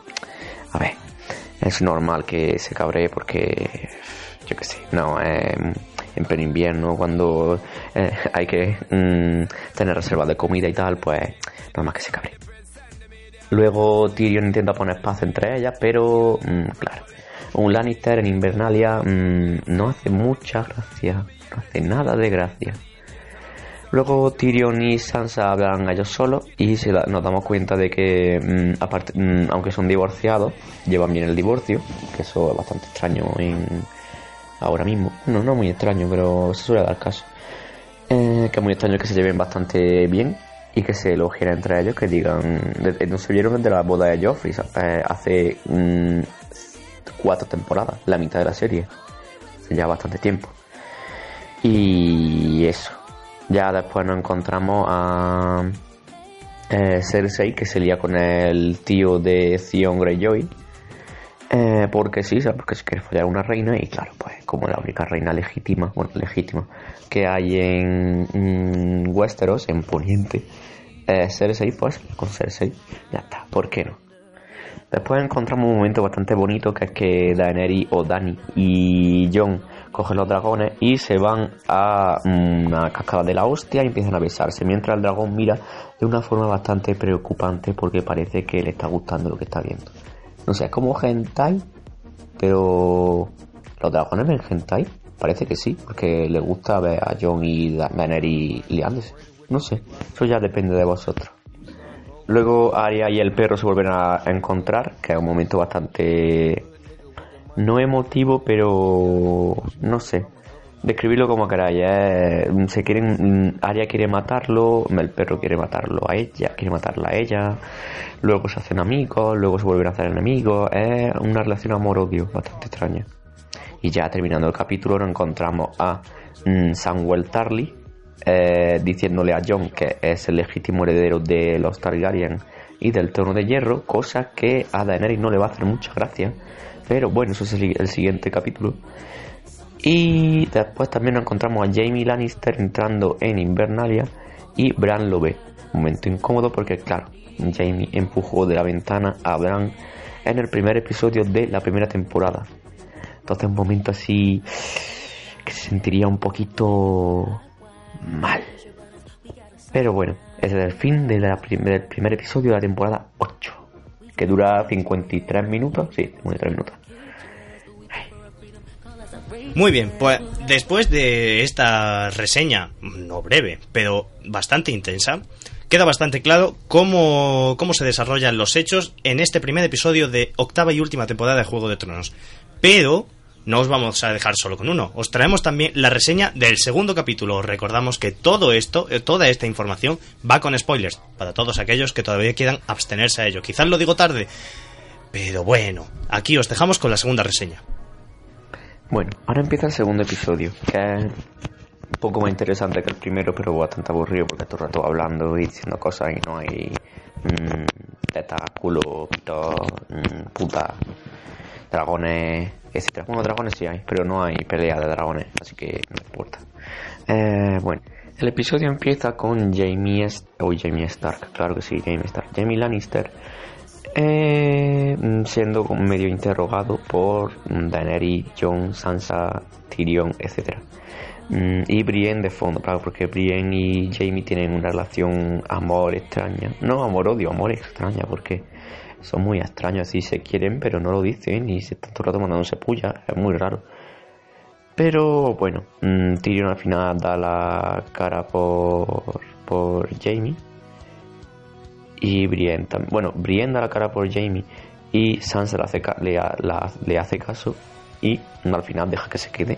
A ver, es normal que se cabree porque, yo qué sé, no, eh, en pleno invierno, cuando eh, hay que mm, tener reservas de comida y tal, pues normal que se cabree. Luego Tyrion intenta poner paz entre ellas, pero mm, claro, un Lannister en Invernalia mm, no hace mucha gracia, no hace nada de gracia. Luego Tyrion y Sansa hablan ellos solos y se nos damos cuenta de que, mm, aparte, mm, aunque son divorciados, llevan bien el divorcio, que eso es bastante extraño en ahora mismo. No, no muy extraño, pero se suele dar caso. Eh, que es muy extraño que se lleven bastante bien y que se elogien entre ellos, que digan, no se vieron desde la boda de Joffrey eh, hace cuatro temporadas, la mitad de la serie, ya bastante tiempo. Y eso, ya después nos encontramos a eh, Cersei que se lía con el tío de Theon Greyjoy. Eh, porque sí, ¿sabes? porque se quiere follar una reina y claro, pues como la única reina legítima, bueno, legítima que hay en mm, Westeros, en Poniente, eh, Cersei, pues con Cersei, ya está, ¿por qué no? Después encontramos un momento bastante bonito que es que Daenerys o Dani y Jon cogen los dragones y se van a mm, una cascada de la hostia y empiezan a besarse, mientras el dragón mira de una forma bastante preocupante porque parece que le está gustando lo que está viendo. No sé, es como hentai, pero los dragones ven hentai, parece que sí, porque le gusta ver a Jon y Da- Daenerys liándose. No sé, eso ya depende de vosotros. Luego Arya y el perro se vuelven a encontrar, que es un momento bastante no emotivo, pero no sé. Describirlo como queráis. eh, Se quieren, mm, Arya quiere matarlo, el perro quiere matarlo a ella, quiere matarla a ella. Luego se hacen amigos, luego se vuelven a hacer enemigos. Es una relación amor-odio bastante extraña. Y ya terminando el capítulo nos encontramos a mm, Samuel Tarly eh, diciéndole a Jon que es el legítimo heredero de los Targaryen y del trono de hierro, cosa que a Daenerys no le va a hacer mucha gracia. Pero bueno, eso es el, el siguiente capítulo. Y después también nos encontramos a Jamie Lannister entrando en Invernalia y Bran lo ve. Momento incómodo porque, claro, Jamie empujó de la ventana a Bran en el primer episodio de la primera temporada. Entonces, un momento así que se sentiría un poquito mal. Pero bueno, es el fin del primer episodio de la temporada 8, que dura 53 minutos, sí, 53 minutos. Muy bien, pues después de esta reseña, no breve, pero bastante intensa, queda bastante claro cómo, cómo se desarrollan los hechos en este primer episodio de octava y última temporada de Juego de Tronos. Pero no os vamos a dejar solo con uno, os traemos también la reseña del segundo capítulo. Os recordamos que todo esto, eh, toda esta información va con spoilers, para todos aquellos que todavía quieran abstenerse a ello. Quizás lo digo tarde, pero bueno, aquí os dejamos con la segunda reseña. Bueno, ahora empieza el segundo episodio, que es un poco más interesante que el primero, pero bastante aburrido porque todo el rato hablando y diciendo cosas y no hay mmm, culo, pito, mm, puta, dragones, etcétera. Bueno, dragones sí hay, pero no hay pelea de dragones, así que no importa. Eh, bueno, el episodio empieza con Jamie, Est o Jamie Stark, claro que sí, Jamie Stark, Jamie Lannister, eh, siendo medio interrogado por Daenerys, Jon, Sansa, Tyrion, etc. Mm, Y Brienne de fondo, claro, porque Brienne y Jamie tienen una relación amor extraña. No amor-odio, amor extraña, porque son muy extraños, así se quieren, pero no lo dicen y se están todo el rato mandándose puya, es muy raro. Pero bueno, mm, Tyrion al final da la cara por, por Jamie. Y Brienne también. Bueno, Brienne da la cara por Jamie. Y Sansa le hace, le, hace caso. Y al final deja que se quede.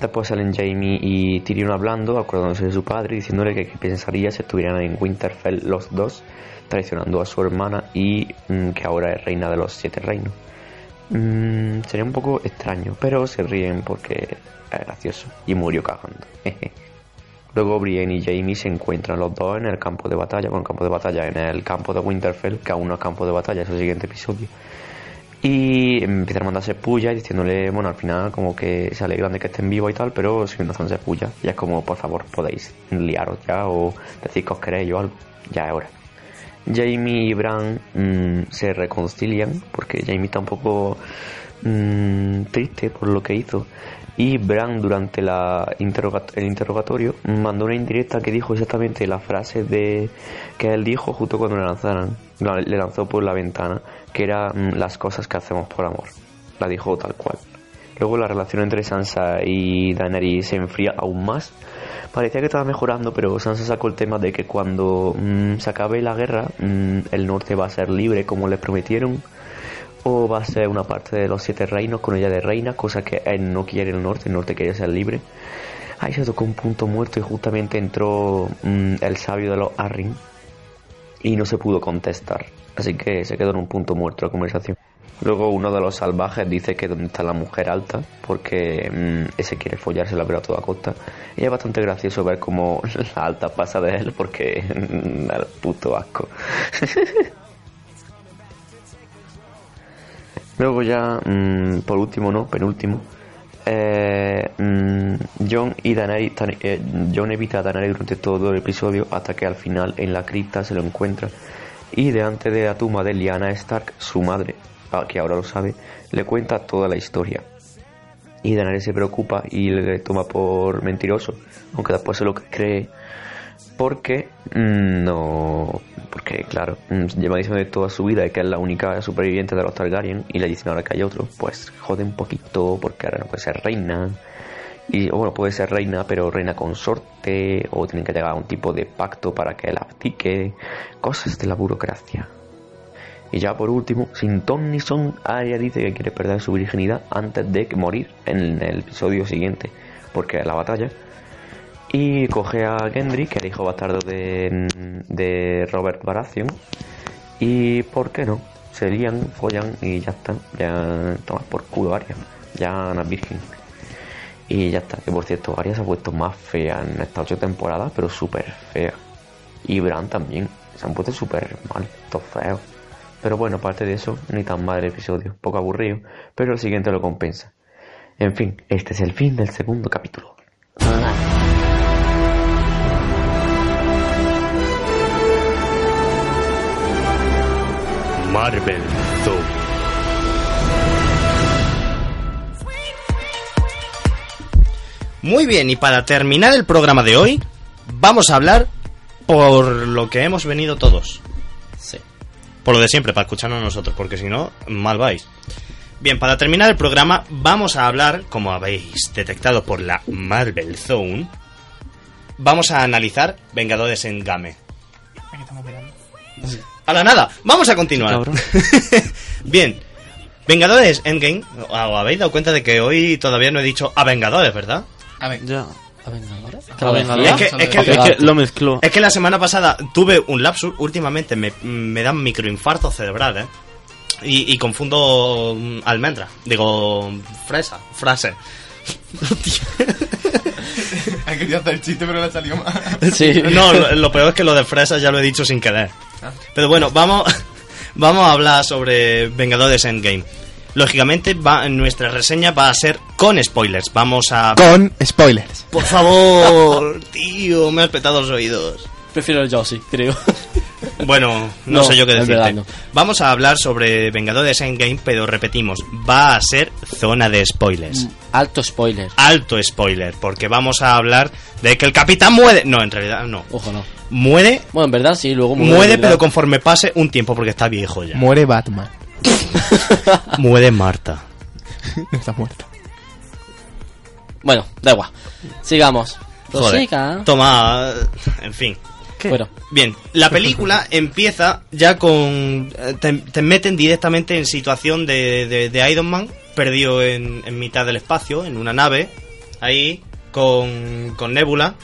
Después salen Jamie y Tyrion hablando, acordándose de su padre, y diciéndole que qué pensaría si estuvieran en Winterfell los dos, traicionando a su hermana y mm, que ahora es reina de los siete reinos. Mm, sería un poco extraño, pero se ríen porque es gracioso. Y murió cagando. Luego Brienne y Jamie se encuentran los dos en el campo de batalla, el campo de batalla en el campo de Winterfell, que aún no es campo de batalla, es el siguiente episodio. Y empiezan a mandarse puya diciéndole, bueno, al final como que se alegran de que estén vivos y tal, pero siguen dándose puya. Y es como, por favor, podéis liaros ya o decir que os queréis o algo. Ya es hora. Jamie y Bran mm, se reconcilian porque Jamie está un poco mm, triste por lo que hizo. Y Bran durante la el interrogatorio mandó una indirecta que dijo exactamente la frase de que él dijo justo cuando le lanzaran la- le lanzó por la ventana que era mm, las cosas que hacemos por amor. La dijo tal cual. Luego la relación entre Sansa y Daenerys se enfría aún más parecía que estaba mejorando pero Sansa sacó el tema de que cuando mm, se acabe la guerra mm, el norte va a ser libre como le prometieron o va a ser una parte de los siete reinos con ella de reina, cosa que él no quiere el norte, el norte quiere ser libre. Ahí se tocó un punto muerto y justamente entró mm, el sabio de los Arryn y no se pudo contestar. Así que se quedó en un punto muerto la conversación. Luego uno de los salvajes dice que donde está la mujer alta, porque mm, ese quiere follársela pero a toda costa. Y es bastante gracioso ver cómo la alta pasa de él porque mm, da puto asco. Luego ya, mm, por último, no, penúltimo, eh, mm, John y Daenerys, eh, John evita a Daenerys durante todo el episodio hasta que al final en la cripta se lo encuentra y delante de la tumba de Lyanna Stark, su madre, que ahora lo sabe, le cuenta toda la historia. Y Daenerys se preocupa y le toma por mentiroso, aunque después se lo cree porque mm, no porque claro mm, lleva diciendo toda su vida que es la única superviviente de los Targaryen y le dicen ahora que hay otro pues jode un poquito porque ahora no puede ser reina. Y bueno puede ser reina pero reina consorte o tienen que llegar a un tipo de pacto para que la abdique. Cosas de la burocracia y ya por último, sin ton ni son, Arya dice que quiere perder su virginidad antes de morir en el episodio siguiente, porque es la batalla. Y coge a Gendry, que el hijo bastardo de, de Robert Baratheon. Y ¿por qué no? Se lían, follan y ya está. Ya tomas por culo Arya. Ya Ana virgen. Y ya está. Que por cierto, Arya se ha puesto más fea en estas ocho temporadas, pero súper fea. Y Bran también. Se han puesto súper mal, todo feo. Pero bueno, aparte de eso, ni tan mal el episodio. Poco aburrido, pero el siguiente lo compensa. En fin, este es el fin del segundo capítulo. Marvel Zone. Muy bien, y para terminar el programa de hoy, vamos a hablar por lo que hemos venido todos. Por lo de siempre, para escucharnos a nosotros, porque si no, mal vais. Bien, para terminar el programa, vamos a hablar, como habéis detectado por la Marvel Zone, vamos a analizar Vengadores en Game. A la nada, vamos a continuar. Bien, Vengadores Endgame, ¿os habéis dado cuenta de que hoy todavía no he dicho a Vengadores, verdad? A ver, Ya. ¿A Vengadores? A Vengadores. Es que, es que- Es que lo mezcló. es que la semana pasada tuve un lapsus, últimamente me, me dan microinfartos cerebrales y, y confundo mm, almendra, digo fresa, frase. he querido hacer el chiste, pero le salió mal. Sí. No, lo, lo peor es que lo de fresa ya lo he dicho sin querer. Pero bueno, vamos, vamos a hablar sobre Vengadores Endgame. Lógicamente, va, nuestra reseña va a ser con spoilers. Vamos a... Con spoilers. Por favor, tío, me has petado los oídos. Prefiero el Josie, creo. Bueno, no, No, sé yo qué decirte. verdad no. Vamos a hablar sobre Vengadores Endgame, pero repetimos, va a ser zona de spoilers. Alto spoiler. Alto spoiler, porque vamos a hablar de que el capitán muere. No, en realidad no. Ojo, no. Muere, Bueno, en verdad sí, luego muere, muere, pero conforme pase un tiempo, porque está viejo ya. Muere Batman. muere Marta. Está muerta. Bueno, da igual. Sigamos. Joder. Toma, en fin. Bueno, Bien, la película empieza ya con... eh, Te, te meten directamente en situación de, de, de Iron Man, perdido en, en mitad del espacio, en una nave, ahí, con, con Nebula,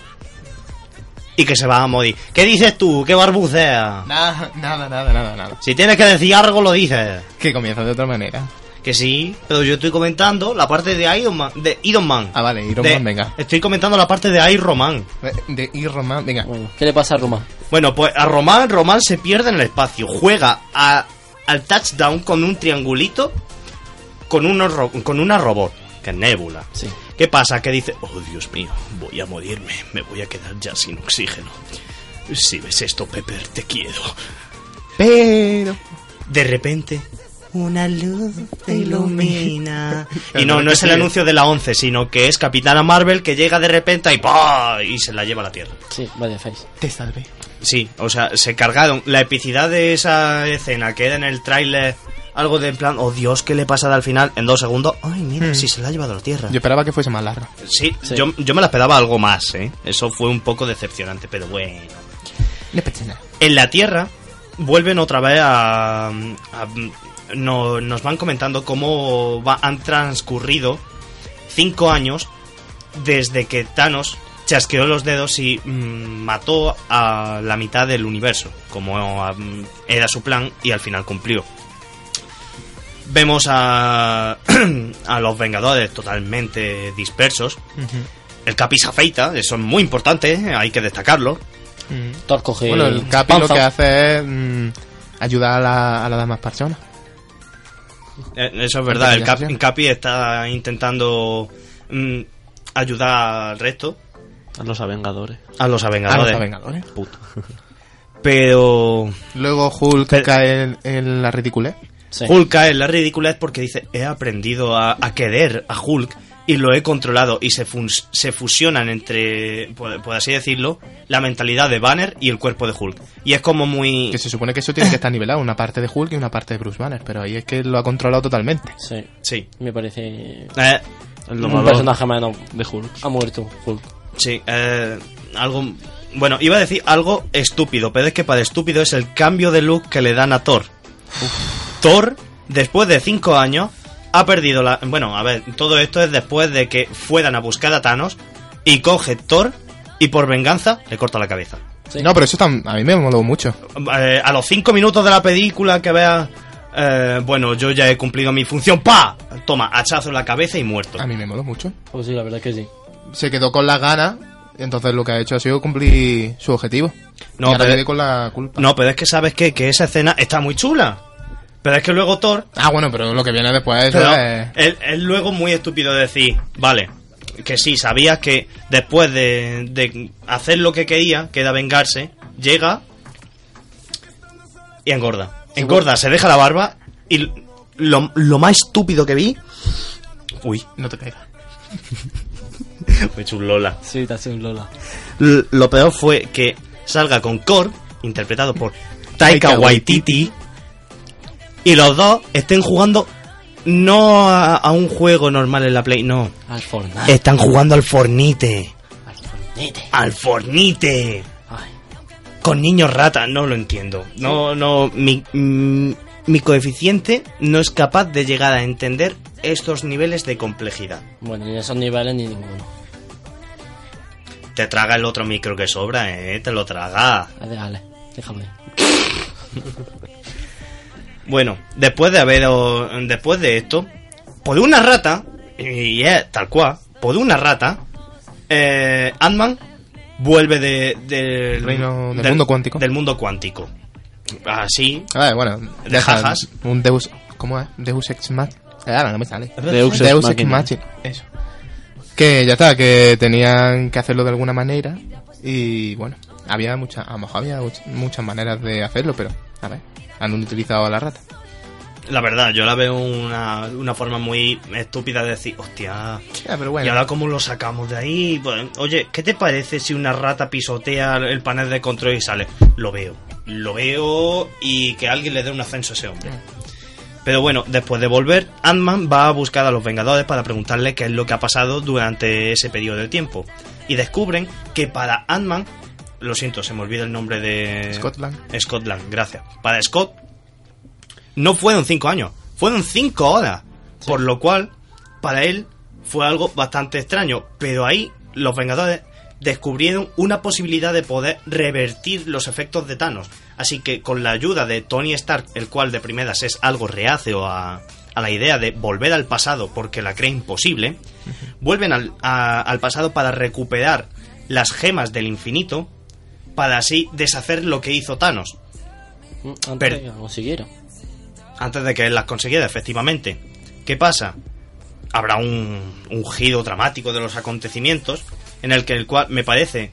y que se va a morir. ¿Qué dices tú? ¿Qué barbucea? Nada, nada, nada, nada, nada. Si tienes que decir algo, lo dices. Que comienza de otra manera. Que sí, pero yo estoy comentando la parte de Iron Man. De Iron Man. Ah, vale, Iron De- Man, venga. Estoy comentando la parte de Iron Man. De Iron Man, venga. bueno. ¿Qué le pasa a Roma? Bueno, pues a Román, Román se pierde en el espacio. Juega a- al touchdown con un triangulito con, unos ro- con una robot, que es Nebula. Sí. ¿Qué pasa? Que dice, oh Dios mío, voy a morirme, me voy a quedar ya sin oxígeno. Si ves esto, Pepper, te quiero. Pero. De repente, una luz te ilumina. y no, no es el anuncio de la 11, sino que es Capitana Marvel que llega de repente y ¡pah! y se la lleva a la Tierra. Sí, vaya face. Te salvé. Sí, o sea, se cargaron la epicidad de esa escena que era en el tráiler algo de en plan, oh Dios, ¿qué le pasa al final? En dos segundos, ay, mira, Hmm. si se la ha llevado a la Tierra. Yo esperaba que fuese más larga. sí, Sí. Yo, yo me la esperaba algo más, ¿eh? Eso fue un poco decepcionante, pero bueno. En la Tierra vuelven otra vez a... a- no- nos van comentando cómo va- han transcurrido cinco años desde que Thanos chasqueó los dedos y mm, mató a la mitad del universo, como mm, era su plan y al final cumplió. Vemos a, a los Vengadores totalmente dispersos. El Capi se afeita, eso es muy importante, hay que destacarlo. Thor coge Bueno, el Capi lo que hace es mm, ayudar a, la- a las demás personas. Eh, Eso es verdad, el Capi está intentando mm, ayudar al resto, A los Avengadores. a los A los Avengadores. Vengadores. Puto. Pero Luego Hulk Pero- cae en, en la ridiculez. Sí. Hulk cae en la ridiculez porque dice, he aprendido a, a querer a Hulk y lo he controlado y se, fun- se fusionan entre, por, por así decirlo, la mentalidad de Banner y el cuerpo de Hulk. Y es como muy... Que se supone que eso tiene que estar nivelado, una parte de Hulk y una parte de Bruce Banner, pero ahí es que lo ha controlado totalmente. Sí, Sí. me parece Eh, El un domador personaje menos. de Hulk. Ha muerto Hulk. Sí, eh, algo... Bueno, iba a decir algo estúpido, pero es que para estúpido es el cambio de look que le dan a Thor. Thor, después de cinco años, ha perdido la... Bueno, a ver, todo esto es después de que fueran a buscar a Thanos y coge Thor y por venganza le corta la cabeza. Sí. No, pero eso tam- a mí me moló mucho. Eh, a los cinco minutos de la película que veas... eh, bueno, yo ya he cumplido mi función. ¡Pa! Toma, hachazo en la cabeza y muerto. A mí me moló mucho. Pues sí, la verdad que sí. Se quedó con las ganas, y entonces lo que ha hecho ha sido cumplir su objetivo. No, y ahora pero- con la culpa. No, pero es que sabes qué? que esa escena está muy chula. Pero es que luego Thor Ah, bueno, pero lo que viene después es... es, es luego muy estúpido decir, vale, que sí, sabías que después de, de hacer lo que quería, que era vengarse, llega y engorda. Engorda, se deja la barba y lo, lo más estúpido que vi... Uy, No te caigas. Me he hecho un Lola. Sí, te hace un Lola. L- lo peor fue que salga con Core, interpretado por Taika Waititi, y los dos estén jugando no a, a un juego normal en la Play, no. Al Fortnite. Están jugando al Fornite. Al Fortnite. Al Fornite. Ay. Con niños ratas, no lo entiendo. No, no, mi, mm, mi coeficiente no es capaz de llegar a entender estos niveles de complejidad. Bueno, ni esos niveles ni ninguno. Te traga el otro micro que sobra, eh, te lo traga. Es de Ale. Déjame. Bueno, después de haber después de esto, por una rata, y es tal cual, por una rata, eh, Ant-Man vuelve de, del Reino- del mundo cuántico. Del mundo cuántico. Así, Ah, bueno, De jajas. un Deus. ¿Cómo es? Deus Ex Machina. Ahora no me sale. Deus Ex Deus Ex Machina. Eso. Que ya está, que tenían que hacerlo de alguna manera. Y bueno, había muchas, a lo mejor había much- muchas maneras de hacerlo, pero a ver, han utilizado a la rata. la verdad, yo la veo una, una forma muy estúpida de decir, hostia, Ya, pero ¿y bueno. ahora cómo lo sacamos de ahí? Pues, oye, ¿qué te parece si una rata pisotea el panel de control y sale? Lo veo, lo veo y que alguien le dé un ascenso a ese hombre. Pero bueno, después de volver, Ant-Man va a buscar a los Vengadores para preguntarle qué es lo que ha pasado durante ese periodo de tiempo. Y descubren que para Ant-Man, lo siento, se me olvida el nombre de... Scotland. Scotland, gracias. Para Scott, no fueron cinco años, fueron cinco horas. Por lo cual, para él fue algo bastante extraño. Pero ahí los Vengadores descubrieron una posibilidad de poder revertir los efectos de Thanos. Así que con la ayuda de Tony Stark, el cual de primeras es algo reacio a, a la idea de volver al pasado porque la cree imposible, vuelven al, a- al pasado para recuperar las gemas del infinito para así deshacer lo que hizo Thanos Antes Pero- de que consiguiera. antes de que él las consiguiera, efectivamente. ¿Qué pasa? Habrá un, un giro dramático de los acontecimientos en el que el cual me parece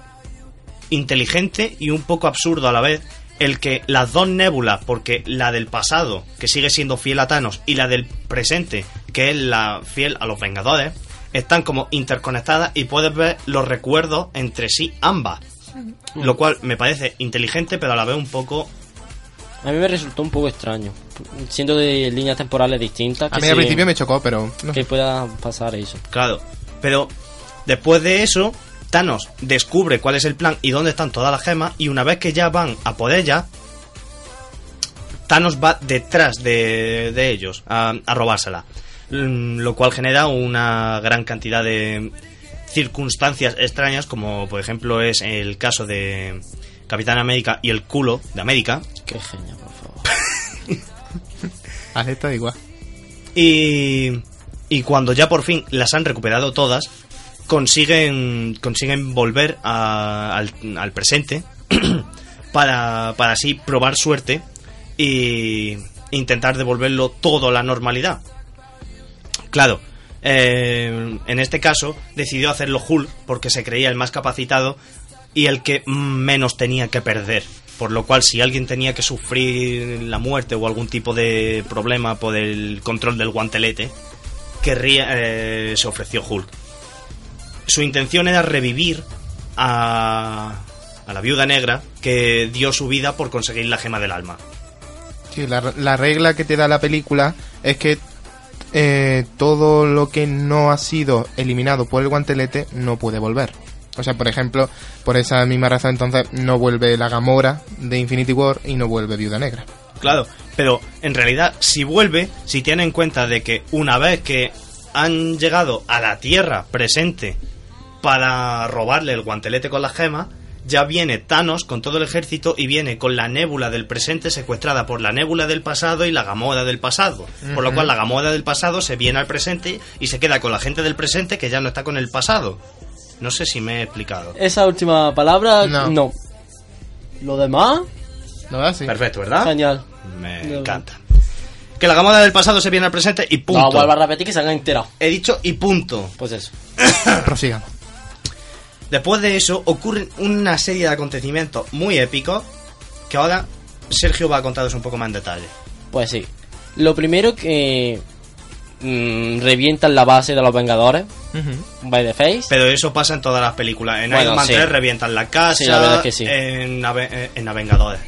inteligente y un poco absurdo a la vez el que las dos nébulas, porque la del pasado, que sigue siendo fiel a Thanos, y la del presente, que es la fiel a los Vengadores, están como interconectadas y puedes ver los recuerdos entre sí ambas. Lo cual me parece inteligente, pero a la vez un poco A mí me resultó un poco extraño. Siendo de líneas temporales distintas. A mí al principio me chocó, pero no Que pueda pasar eso. Claro, pero después de eso, Thanos descubre cuál es el plan y dónde están todas las gemas. Y una vez que ya van a por ellas, Thanos va detrás de, de ellos a, a robársela. Mm, Lo cual genera una gran cantidad de circunstancias extrañas, como por ejemplo es el caso de Capitán América y el culo de América. Qué genial, por favor. Haz esto igual. Y, y cuando ya por fin las han recuperado todas, consiguen, consiguen volver a- al, al presente para, para así probar suerte y intentar devolverlo todo a la normalidad. Claro, eh, en este caso decidió hacerlo Hulk porque se creía el más capacitado y el que menos tenía que perder. Por lo cual, si alguien tenía que sufrir la muerte o algún tipo de problema por el control del guantelete, querría, eh, se ofreció Hulk. Su intención era revivir a, a la viuda negra que dio su vida por conseguir la gema del alma. Sí, la, la regla que te da la película es que eh, todo lo que no ha sido eliminado por el guantelete no puede volver. O sea, por ejemplo, por esa misma razón entonces no vuelve la Gamora de Infinity War y no vuelve Viuda Negra. Claro, pero en realidad si vuelve, si tiene en cuenta de que una vez que han llegado a la Tierra presente para robarle el guantelete con la gema, ya viene Thanos con todo el ejército y viene con la nébula del presente secuestrada por la nébula del pasado y la Gamora del pasado. Por lo cual la Gamora del pasado se viene al presente y se queda con la gente del presente que ya no está con el pasado. No sé si me he explicado. Esa última palabra, No. no. Lo demás, ¿No es así? Perfecto, ¿verdad? genial. Me No. encanta. Que la Gamora del pasado se viene al presente y punto. No, vuelvo a repetir que se han enterado. He dicho y punto. Pues eso. Prosigamos. Después de eso ocurren una serie de acontecimientos muy épicos que ahora Sergio va a contaros un poco más en detalle. Pues sí. Lo primero que mm, revientan la base de los Vengadores. By the face. Pero eso pasa en todas las películas. En Bueno, Iron Man sí. 3 revientan la casa. Sí, la verdad es que sí. En, Ave- eh, en Avengadores.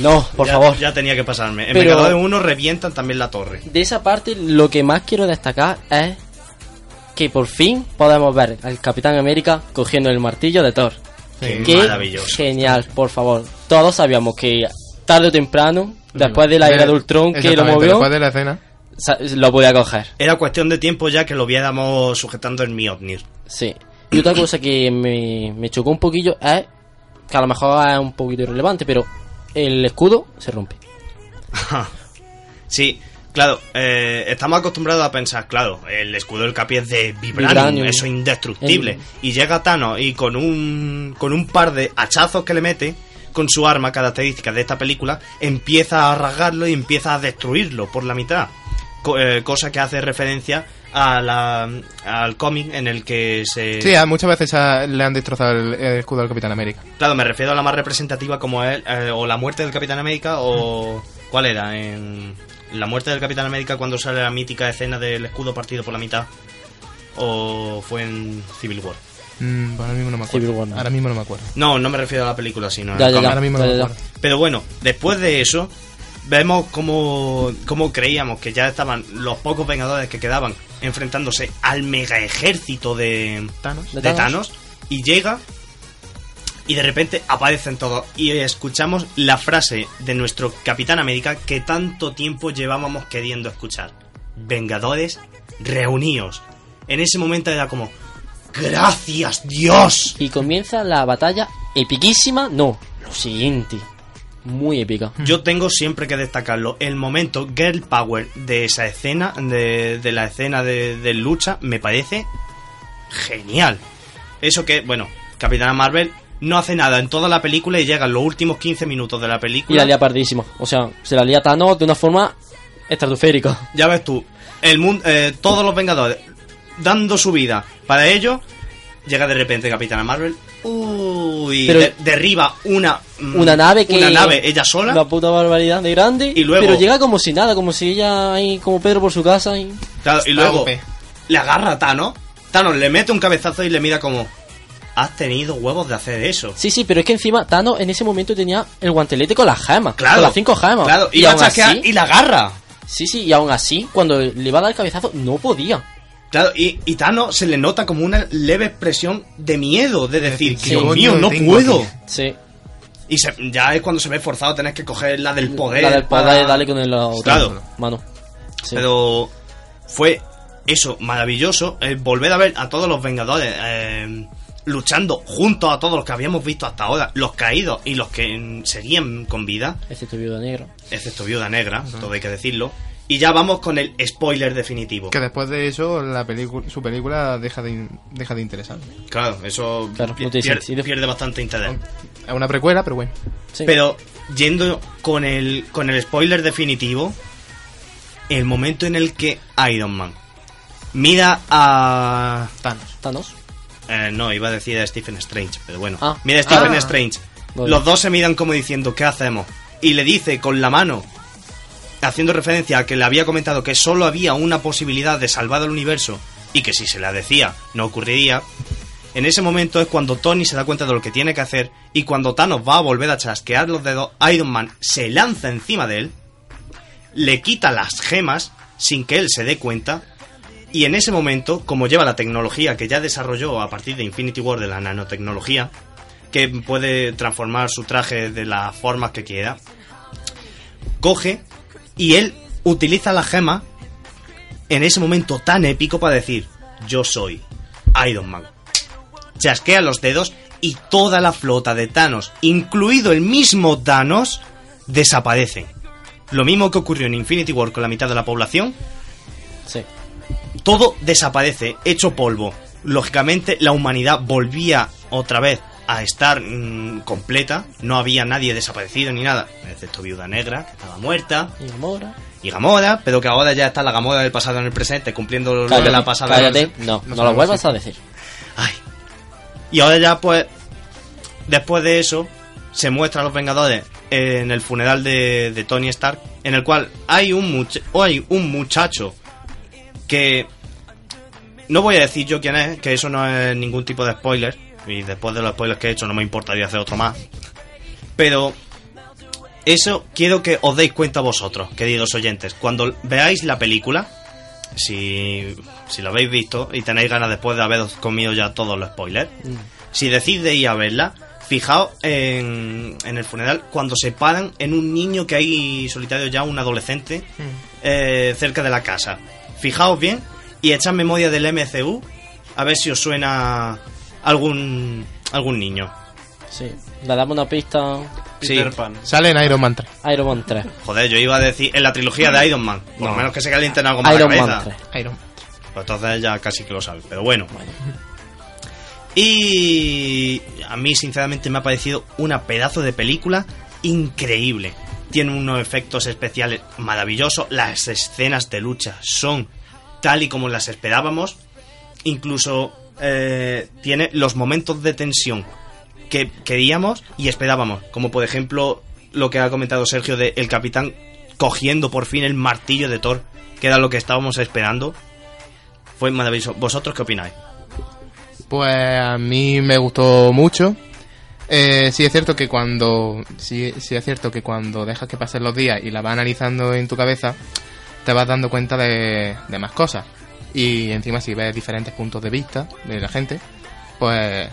No, por Ya- favor. Ya tenía que pasarme. En Pero- Vengadores 1 revientan también la torre. De esa parte, lo que más quiero destacar es que por fin podemos ver al Capitán América cogiendo el martillo de Thor. Qué Qué maravilloso. genial, por favor. Todos sabíamos que tarde o temprano, después de la era de Ultron que lo movió, Después de la escena. sa- lo podía coger. Era cuestión de tiempo ya que lo viéramos sujetando en Mjolnir. Sí. Y otra cosa que me, me chocó un poquillo es que a lo mejor es un poquito irrelevante, pero el escudo se rompe. Sí, claro, eh, estamos acostumbrados a pensar, claro, el escudo del Capi es de vibranium, Vibranium. eso es indestructible. El- Y llega Thanos y con un, con un par de hachazos que le mete, con su arma característica de esta película, empieza a rasgarlo y empieza a destruirlo por la mitad. Co- eh, cosa que hace referencia a la, al cómic en el que se... Sí, a muchas veces a- le han destrozado el, el escudo al Capitán América. Claro, me refiero a la más representativa como es eh, o la muerte del Capitán América o ¿cuál era? En la muerte del Capitán América cuando sale la mítica escena del escudo partido por la mitad o fue en Civil War. Mm, ahora mismo no me acuerdo. Civil War, no. Ahora mismo no me acuerdo. No, no me refiero a la película, sino Ya, ya. Ahora mismo no ya, me ya. acuerdo. Pero bueno, después de eso vemos cómo, cómo creíamos que ya estaban los pocos Vengadores que quedaban enfrentándose al mega ejército de Thanos. de ¿De Thanos. Thanos? y llega y de repente aparecen todos y escuchamos la frase de nuestro Capitán América que tanto tiempo llevábamos queriendo escuchar. Vengadores, reuníos. En ese momento era como, gracias Dios. Y comienza la batalla epiquísima. No, lo siguiente. Muy épica. Yo tengo siempre que destacarlo. El momento Girl Power de esa escena, de, de la escena de, de lucha, me parece genial. Eso que, bueno, Capitana Marvel no hace nada en toda la película y llegan los últimos 15 minutos de la Y película. la lía pardísima. O sea, se la lía Thanos de una forma estratosférica. Ya ves tú, el mundo, eh, todos los Vengadores dando su vida para ello. Llega de repente Capitana Marvel. Uy, Pero- de- derriba una mm, Una nave que. una nave ella sola. La puta barbaridad de grande. Y luego- Pero llega como si nada, como si ella ahí, como Pedro por su casa. Y... Claro, y luego le agarra a Thanos. Thanos le mete un cabezazo y le mira como. Has tenido huevos de hacer eso. Sí, sí, pero es que encima Thanos en ese momento tenía el guantelete con las gemas. Claro. Con las cinco gemas. Claro, y iba a aún chasquear así. y la agarra. Sí, sí, y aún así, cuando le iba a dar el cabezazo, no podía. Claro, y, y Thanos se le nota como una leve expresión de miedo, de decir, Sí. Dios mío, no puedo. Sí. Y se- ya es cuando se ve forzado a tener que coger la del poder. La del poder para- y darle con el otro Claro. mano. Sí. Pero fue eso, maravilloso, eh, volver a ver a todos los Vengadores eh, luchando juntos a todos los que habíamos visto hasta ahora, los caídos y los que seguían con vida, Excepto Viuda Negra. excepto Viuda Negra, todo hay que decirlo. Y ya vamos con el spoiler definitivo. Que después de eso, la película, su película deja de, in- deja de interesar. Claro, eso Claro, pi- no pierde bastante interés. Es una precuela, pero bueno. Sí. Pero yendo con el, con el spoiler definitivo, el momento en el que Iron Man mira a... Thanos. Thanos. Eh, no, iba a decir a Stephen Strange, pero bueno. Ah. Mira Stephen Ah. Strange. Los dos se miran como diciendo, ¿qué hacemos? Y le dice con la mano, haciendo referencia a que le había comentado que solo había una posibilidad de salvar al universo y que si se la decía no ocurriría. En ese momento es cuando Tony se da cuenta de lo que tiene que hacer y cuando Thanos va a volver a chasquear los dedos, Iron Man se lanza encima de él, le quita las gemas sin que él se dé cuenta y en ese momento, como lleva la tecnología que ya desarrolló a partir de Infinity War de la nanotecnología, que puede transformar su traje de las formas que quiera, coge y él utiliza la gema en ese momento tan épico para decir, yo soy Iron Man. Chasquea los dedos y toda la flota de Thanos, incluido el mismo Thanos, desaparecen. Lo mismo que ocurrió en Infinity War con la mitad de la población, Sí. Todo desaparece, hecho polvo. Lógicamente, la humanidad volvía otra vez a estar mm, completa. No había nadie desaparecido ni nada, excepto Viuda Negra, que estaba muerta, Y Gamora. y Gamora, pero que ahora ya está la Gamora del pasado en el presente, cumpliendo lo de la pasada. cállate. No, no, lo vuelvas a decir. Ay. Y ahora ya, pues, después de eso, se muestra a los Vengadores en el funeral de, de Tony Stark, en el cual hay un, much- hay un muchacho que no voy a decir yo quién es, que eso no es ningún tipo de spoiler, y después de los spoilers que he hecho no me importaría hacer otro más, pero eso quiero que os deis cuenta vosotros, queridos oyentes, cuando veáis la película, si, si lo habéis visto y tenéis ganas después de haberos comido ya todos los spoilers, si decís de ir a verla, fijaos en, en el funeral cuando se paran en un niño que hay solitario ya, un adolescente, eh, cerca de la casa. Fijaos bien y echad memoria del MCU a ver si os suena algún algún niño. Sí. Le damos una pista. Sí. Sale en Iron Man 3. Iron Man 3. Joder, yo iba a decir en la trilogía de Iron Man. Por lo menos que se calienten algo más Iron la Man cabeza. 3. Iron Man. Pues entonces ya casi que lo sabe, pero bueno. Y a mí sinceramente me ha parecido una pedazo de película increíble. Tiene unos efectos especiales maravillosos, las escenas de lucha son tal y como las esperábamos. Incluso eh, tiene los momentos de tensión que queríamos y esperábamos, como por ejemplo lo que ha comentado Sergio de el capitán cogiendo por fin el martillo de Thor, que era lo que estábamos esperando. Fue maravilloso. ¿Vosotros qué opináis? Pues a mí me gustó mucho. Eh, sí es cierto que cuando sí, sí es cierto que cuando dejas que pasen los días y la vas analizando en tu cabeza, te vas dando cuenta de, de más cosas. Y encima si ves diferentes puntos de vista de la gente, pues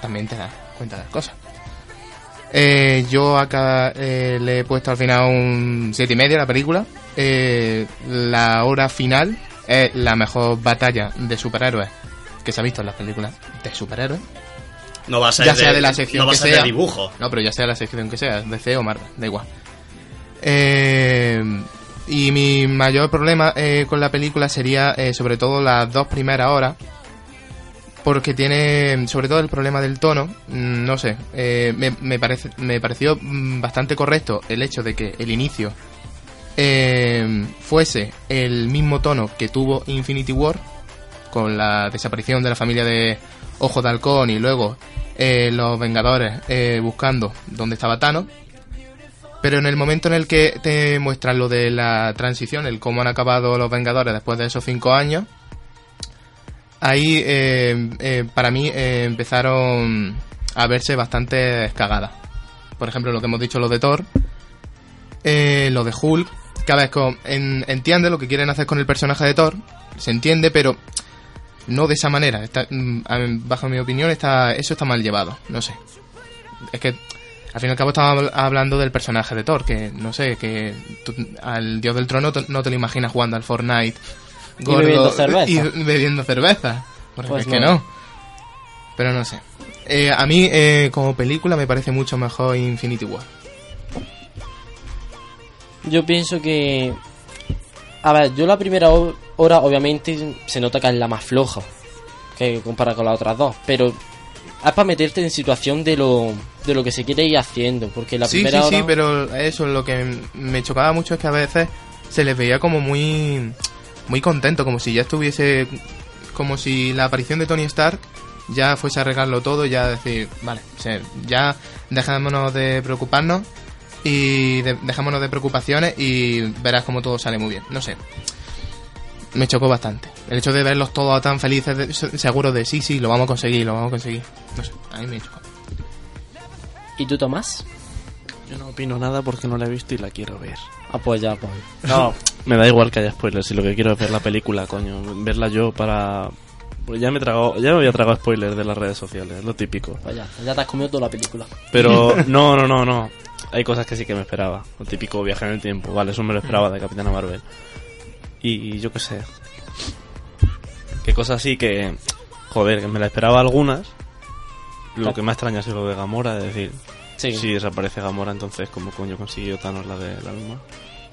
también te das cuenta de las cosas. Eh, yo acá eh, le he puesto al final un siete y medio a la película. Eh, la hora final es la mejor batalla de superhéroes que se ha visto en las películas de superhéroes. No va a ser ya de, sea de la sección no va que sea. de dibujo. No, pero ya sea la sección que sea, DC o Marvel, da igual. Eh, y mi mayor problema eh, con la película sería eh, sobre todo las dos primeras horas. Porque tiene sobre todo el problema del tono. mm, No sé, eh, me, me parece, me pareció mm, bastante correcto el hecho de que el inicio eh, fuese el mismo tono que tuvo Infinity War. Con la desaparición de la familia de Ojo de Halcón y luego eh, los Vengadores eh, buscando dónde estaba Thanos. Pero en el momento en el que te muestran lo de la transición, el cómo han acabado los Vengadores después de esos cinco años, ahí eh, para mí empezaron a verse bastante cagadas. Por ejemplo, lo que hemos dicho, lo de Thor, lo de Hulk, cada vez con, en- entiende lo que quieren hacer con el personaje de Thor, se entiende, pero no de esa manera. Está, mm, bajo mi opinión, está, eso está mal llevado. No sé. Es que al fin y al cabo estamos habl- hablando del personaje de Thor, que no sé, que tú- al dios del trono no te lo imaginas jugando al Fortnite. Y bebiendo cerveza. y bebiendo cerveza. Porque Pues es que no. no. Pero no sé. Eh, a mí, eh, como película, me parece mucho mejor Infinity War. Yo pienso que. A ver, yo la primera ho- hora, obviamente, se nota que es la más floja. Que comparada con las otras dos. Pero es para meterte en situación de lo, de lo que se quiere ir haciendo. Porque la sí, primera sí, hora. sí, pero eso lo que me chocaba mucho es que a veces se les veía como muy muy contento, como si ya estuviese como si la aparición de Tony Stark ya fuese a arreglarlo todo, ya decir, vale, ya dejémonos de preocuparnos y de- dejémonos de preocupaciones y verás como todo sale muy bien. No sé. Me chocó bastante. El hecho de verlos todos tan felices, de- se- seguros de sí, sí, lo vamos a conseguir, lo vamos a conseguir. No sé, a mí me chocó. ¿Y tú, Tomás? Yo no opino nada porque no la he visto y la quiero ver. Ah, pues ya, pues. No, me da igual que haya spoilers. Si lo que quiero es ver la película, coño. Verla yo para. Pues ya me he tragado, ya me había tragado spoilers de las redes sociales, lo típico. Pues ya, ya te has comido toda la película. Pero no, no, no, no. Hay cosas que sí que me esperaba. Lo típico viaje en el tiempo. Vale, eso me lo esperaba de Capitana Marvel. Y yo qué sé. Qué cosas así que. Joder, que me la esperaba algunas. Lo que me extraña es lo de Gamora, es decir, Sí. si desaparece Gamora, entonces, ¿cómo coño consiguió Thanos la de la alma?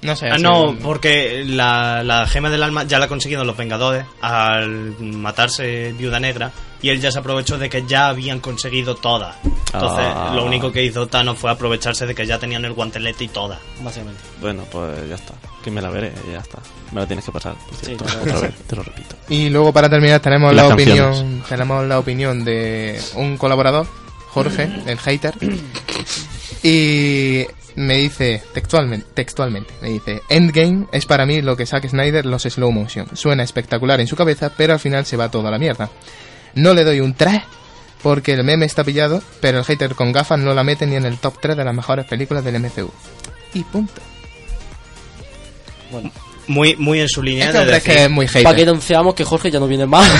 No sé. Ah, no, porque la, la gema del alma ya la han conseguido los Vengadores al matarse Viuda Negra y él ya se aprovechó de que ya habían conseguido todas. Entonces, Ah. lo único que hizo Thanos fue aprovecharse de que ya tenían el guantelete y todas. Básicamente. Bueno, pues ya está. Que me la veré, ya está. Me la tienes que pasar, por Sí, cierto. te la Otra vez, te lo repito. Y luego para terminar tenemos la opinión, canciones. tenemos la opinión de un colaborador, Jorge, el hater. Y me dice textualmente, textualmente, me dice, Endgame es para mí lo que Zack Snyder los slow motion. Suena espectacular en su cabeza, pero al final se va toda la mierda. No le doy un 3 porque el meme está pillado, pero el hater con gafas no la mete ni en el top 3 de las mejores películas del MCU. Y punto. Bueno, Muy, muy en su línea Este de decir- que es muy para que hater. denunciamos que Jorge ya no viene más.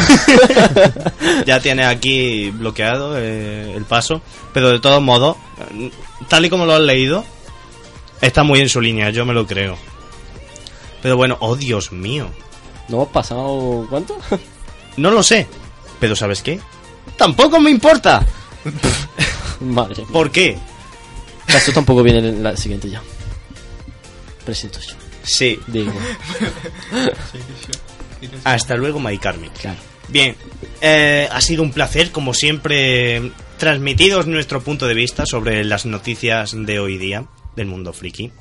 ya tiene aquí bloqueado eh, el paso, pero de todos modos, tal y como lo has leído, está muy en su línea, yo me lo creo. Pero bueno, oh Dios mío, ¿No hemos pasado cuánto? no lo sé, pero ¿sabes qué? Tampoco me importa. Madre. ¿Por qué? Esto tampoco viene en la siguiente ya. Presento yo. Sí, Digo, hasta luego, Mike Carmen. claro. Bien, eh, ha sido un placer, como siempre, transmitidos nuestro punto de vista sobre las noticias de hoy día del mundo friki.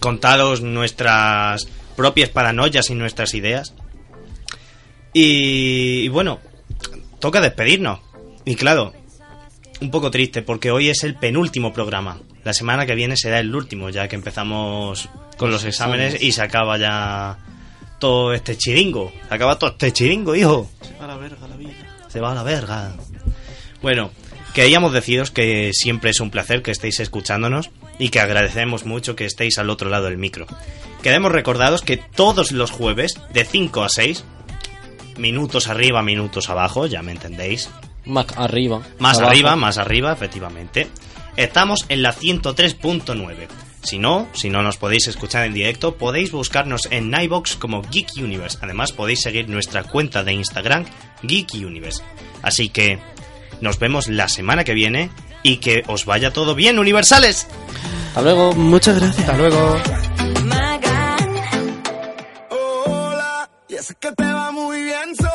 Contaros nuestras propias paranoias y nuestras ideas. Y, y bueno, toca despedirnos. Y claro, un poco triste porque hoy es el penúltimo programa. La semana que viene será el último, ya que empezamos con los exámenes y se acaba ya todo este chiringo. Se acaba todo este chiringo, hijo. A la verga la vida. Se va a la verga. Bueno, queríamos deciros que siempre es un placer que estéis escuchándonos y que agradecemos mucho que estéis al otro lado del micro. Queremos recordaros que todos los jueves, de 5 a 6, minutos arriba, minutos abajo, ya me entendéis, Más arriba. más abajo. arriba, más arriba, efectivamente. Estamos en la 103.9. Si no, si no nos podéis escuchar en directo, podéis buscarnos en iBox como Geek Universe. Además, podéis seguir nuestra cuenta de Instagram, Geek Universe. Así que nos vemos la semana que viene y que os vaya todo bien, universales. Hasta luego. Muchas gracias. Hasta luego. answer.